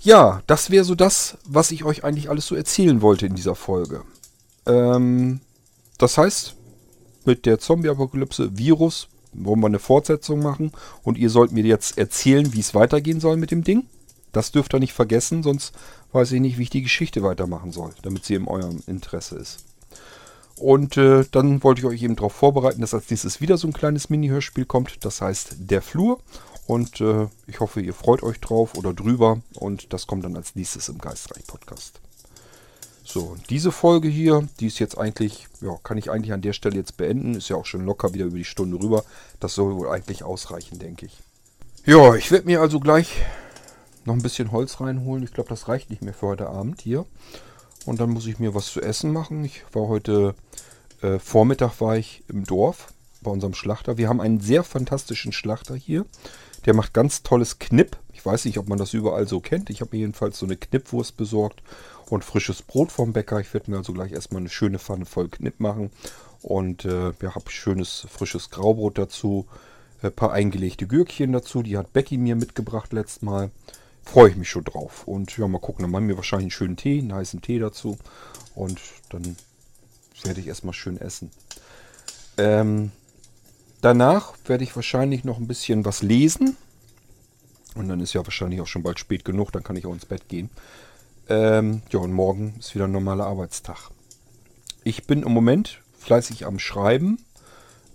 Ja, das wäre so das, was ich euch eigentlich alles so erzählen wollte in dieser Folge. Ähm, das heißt, mit der Zombie-Apokalypse Virus wollen wir eine Fortsetzung machen und ihr sollt mir jetzt erzählen, wie es weitergehen soll mit dem Ding. Das dürft ihr nicht vergessen, sonst weiß ich nicht, wie ich die Geschichte weitermachen soll, damit sie in eurem Interesse ist. Und äh, dann wollte ich euch eben darauf vorbereiten, dass als nächstes wieder so ein kleines Mini-Hörspiel kommt. Das heißt Der Flur. Und äh, ich hoffe, ihr freut euch drauf oder drüber. Und das kommt dann als nächstes im Geistreich-Podcast. So, diese Folge hier, die ist jetzt eigentlich, ja, kann ich eigentlich an der Stelle jetzt beenden. Ist ja auch schon locker wieder über die Stunde rüber. Das soll wohl eigentlich ausreichen, denke ich. Ja, ich werde mir also gleich noch ein bisschen Holz reinholen. Ich glaube, das reicht nicht mehr für heute Abend hier. Und dann muss ich mir was zu essen machen. Ich war heute äh, Vormittag war ich im Dorf bei unserem Schlachter. Wir haben einen sehr fantastischen Schlachter hier. Der macht ganz tolles Knipp. Ich weiß nicht, ob man das überall so kennt. Ich habe mir jedenfalls so eine Knippwurst besorgt und frisches Brot vom Bäcker. Ich werde mir also gleich erstmal eine schöne Pfanne voll Knipp machen. Und äh, ja, habe schönes frisches Graubrot dazu. Ein paar eingelegte Gürkchen dazu. Die hat Becky mir mitgebracht letztes Mal. Freue ich mich schon drauf. Und ja, mal gucken. Dann machen wir wahrscheinlich einen schönen Tee, einen heißen Tee dazu. Und dann werde ich erstmal schön essen. Ähm, danach werde ich wahrscheinlich noch ein bisschen was lesen. Und dann ist ja wahrscheinlich auch schon bald spät genug. Dann kann ich auch ins Bett gehen. Ähm, ja, und morgen ist wieder ein normaler Arbeitstag. Ich bin im Moment fleißig am Schreiben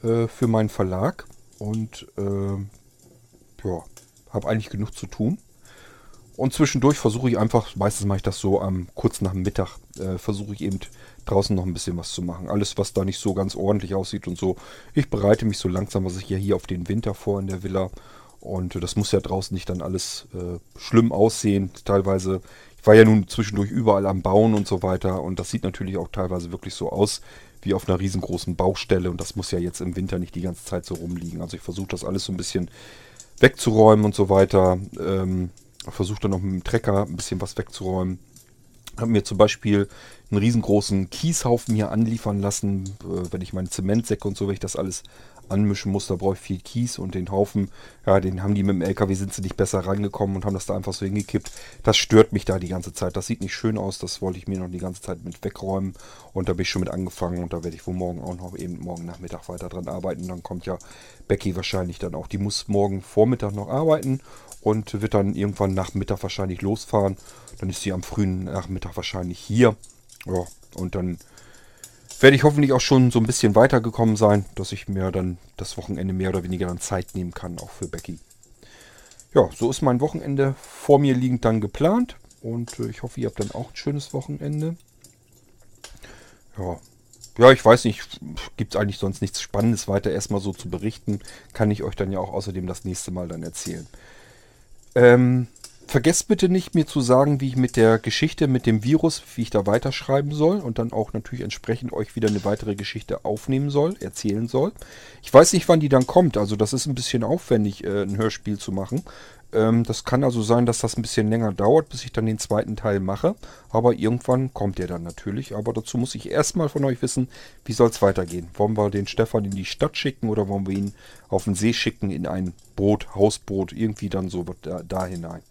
äh, für meinen Verlag. Und äh, ja, habe eigentlich genug zu tun. Und zwischendurch versuche ich einfach, meistens mache ich das so am kurz nach dem Mittag, äh, versuche ich eben draußen noch ein bisschen was zu machen. Alles, was da nicht so ganz ordentlich aussieht und so. Ich bereite mich so langsam, was ich ja hier auf den Winter vor in der Villa. Und äh, das muss ja draußen nicht dann alles äh, schlimm aussehen. Teilweise, ich war ja nun zwischendurch überall am Bauen und so weiter. Und das sieht natürlich auch teilweise wirklich so aus wie auf einer riesengroßen Baustelle. Und das muss ja jetzt im Winter nicht die ganze Zeit so rumliegen. Also ich versuche das alles so ein bisschen wegzuräumen und so weiter. Ähm, versuche dann noch mit dem Trecker ein bisschen was wegzuräumen. Habe mir zum Beispiel einen riesengroßen Kieshaufen hier anliefern lassen. Äh, wenn ich meine Zementsäcke und so, wenn ich das alles anmischen muss, da brauche ich viel Kies und den Haufen, ja, den haben die mit dem LKW, sind sie nicht besser rangekommen und haben das da einfach so hingekippt. Das stört mich da die ganze Zeit. Das sieht nicht schön aus, das wollte ich mir noch die ganze Zeit mit wegräumen und da bin ich schon mit angefangen und da werde ich wohl morgen auch noch eben morgen Nachmittag weiter dran arbeiten. Dann kommt ja Becky wahrscheinlich dann auch. Die muss morgen Vormittag noch arbeiten und wird dann irgendwann Nachmittag wahrscheinlich losfahren. Dann ist sie am frühen Nachmittag wahrscheinlich hier. Ja, und dann werde ich hoffentlich auch schon so ein bisschen weitergekommen sein, dass ich mir dann das Wochenende mehr oder weniger dann Zeit nehmen kann, auch für Becky. Ja, so ist mein Wochenende vor mir liegend dann geplant und äh, ich hoffe, ihr habt dann auch ein schönes Wochenende. Ja, ja, ich weiß nicht, gibt es eigentlich sonst nichts Spannendes weiter erstmal so zu berichten. Kann ich euch dann ja auch außerdem das nächste Mal dann erzählen. Ähm, vergesst bitte nicht, mir zu sagen, wie ich mit der Geschichte, mit dem Virus, wie ich da weiterschreiben soll und dann auch natürlich entsprechend euch wieder eine weitere Geschichte aufnehmen soll, erzählen soll. Ich weiß nicht, wann die dann kommt, also das ist ein bisschen aufwendig, äh, ein Hörspiel zu machen. Ähm, das kann also sein, dass das ein bisschen länger dauert, bis ich dann den zweiten Teil mache, aber irgendwann kommt der dann natürlich. Aber dazu muss ich erstmal von euch wissen, wie soll es weitergehen. Wollen wir den Stefan in die Stadt schicken oder wollen wir ihn auf den See schicken in ein Boot, Hausboot, irgendwie dann so da, da hinein.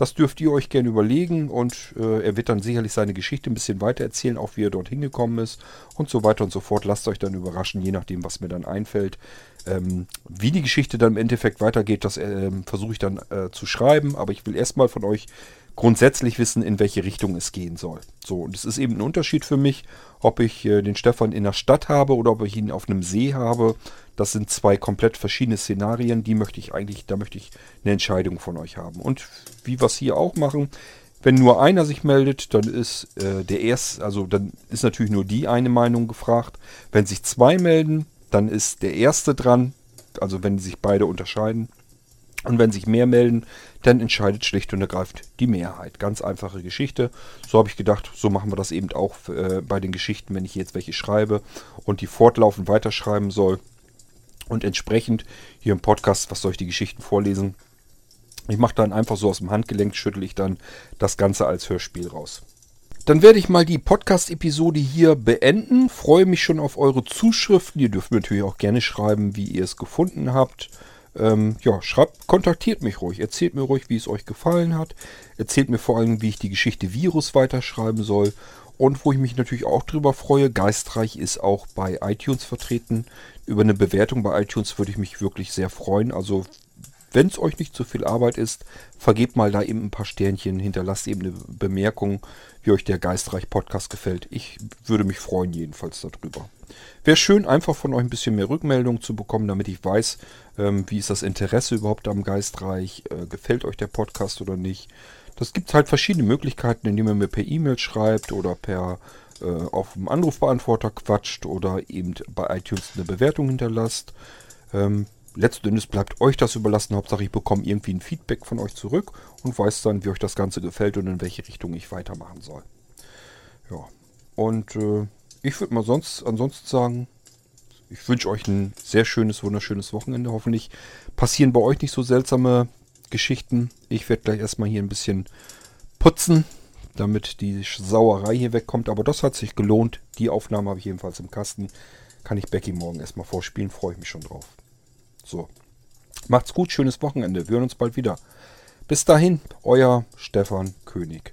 Das dürft ihr euch gerne überlegen und äh, er wird dann sicherlich seine Geschichte ein bisschen weiter erzählen, auch wie er dort hingekommen ist und so weiter und so fort. Lasst euch dann überraschen, je nachdem, was mir dann einfällt. Ähm, wie die Geschichte dann im Endeffekt weitergeht, das äh, versuche ich dann äh, zu schreiben, aber ich will erstmal von euch grundsätzlich wissen, in welche Richtung es gehen soll. So, und es ist eben ein Unterschied für mich, ob ich äh, den Stefan in der Stadt habe oder ob ich ihn auf einem See habe. Das sind zwei komplett verschiedene Szenarien, die möchte ich eigentlich, da möchte ich eine Entscheidung von euch haben. Und wie wir es hier auch machen, wenn nur einer sich meldet, dann ist äh, der erste, also dann ist natürlich nur die eine Meinung gefragt. Wenn sich zwei melden, dann ist der erste dran, also wenn sich beide unterscheiden. Und wenn sich mehr melden, dann entscheidet schlicht und ergreifend die Mehrheit. Ganz einfache Geschichte. So habe ich gedacht, so machen wir das eben auch äh, bei den Geschichten, wenn ich jetzt welche schreibe und die fortlaufend weiterschreiben soll. Und entsprechend hier im Podcast, was soll ich die Geschichten vorlesen? Ich mache dann einfach so aus dem Handgelenk, schüttel ich dann das Ganze als Hörspiel raus. Dann werde ich mal die Podcast-Episode hier beenden. Freue mich schon auf eure Zuschriften. Ihr dürft mir natürlich auch gerne schreiben, wie ihr es gefunden habt. Ähm, ja, schreibt, kontaktiert mich ruhig. Erzählt mir ruhig, wie es euch gefallen hat. Erzählt mir vor allem, wie ich die Geschichte Virus weiterschreiben soll. Und wo ich mich natürlich auch drüber freue, Geistreich ist auch bei iTunes vertreten. Über eine Bewertung bei iTunes würde ich mich wirklich sehr freuen. Also wenn es euch nicht zu viel Arbeit ist, vergebt mal da eben ein paar Sternchen, hinterlasst eben eine Bemerkung, wie euch der Geistreich Podcast gefällt. Ich würde mich freuen jedenfalls darüber. Wäre schön, einfach von euch ein bisschen mehr Rückmeldung zu bekommen, damit ich weiß, ähm, wie ist das Interesse überhaupt am Geistreich, äh, gefällt euch der Podcast oder nicht. Das gibt halt verschiedene Möglichkeiten, indem ihr mir per E-Mail schreibt oder per äh, auf dem Anrufbeantworter quatscht oder eben bei iTunes eine Bewertung hinterlasst. Ähm, letzten bleibt euch das überlassen. Hauptsache ich bekomme irgendwie ein Feedback von euch zurück und weiß dann, wie euch das Ganze gefällt und in welche Richtung ich weitermachen soll. Ja, und äh, ich würde mal sonst ansonsten sagen, ich wünsche euch ein sehr schönes, wunderschönes Wochenende. Hoffentlich passieren bei euch nicht so seltsame Geschichten. Ich werde gleich erstmal hier ein bisschen putzen, damit die Sauerei hier wegkommt. Aber das hat sich gelohnt. Die Aufnahme habe ich jedenfalls im Kasten. Kann ich Becky morgen erstmal vorspielen. Freue ich mich schon drauf. So. Macht's gut, schönes Wochenende. Wir hören uns bald wieder. Bis dahin, euer Stefan König.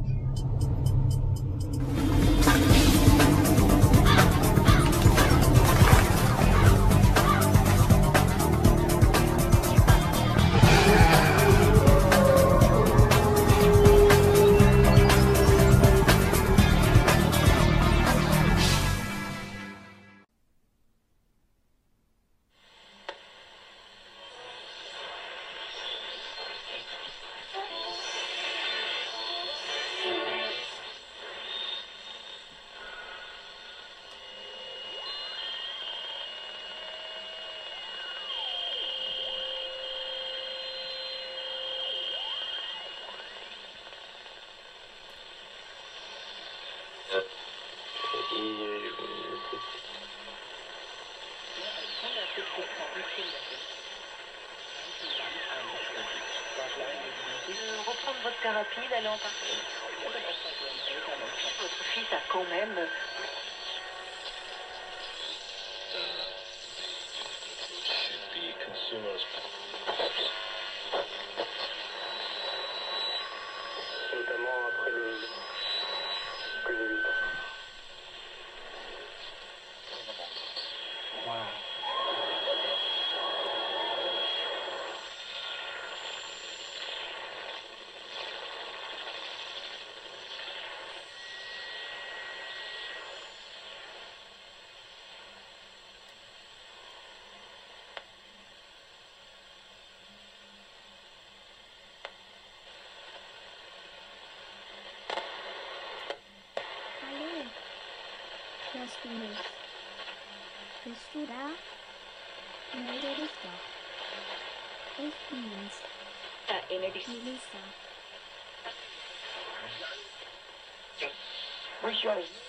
Erinnere dich. Melissa. Rejoice.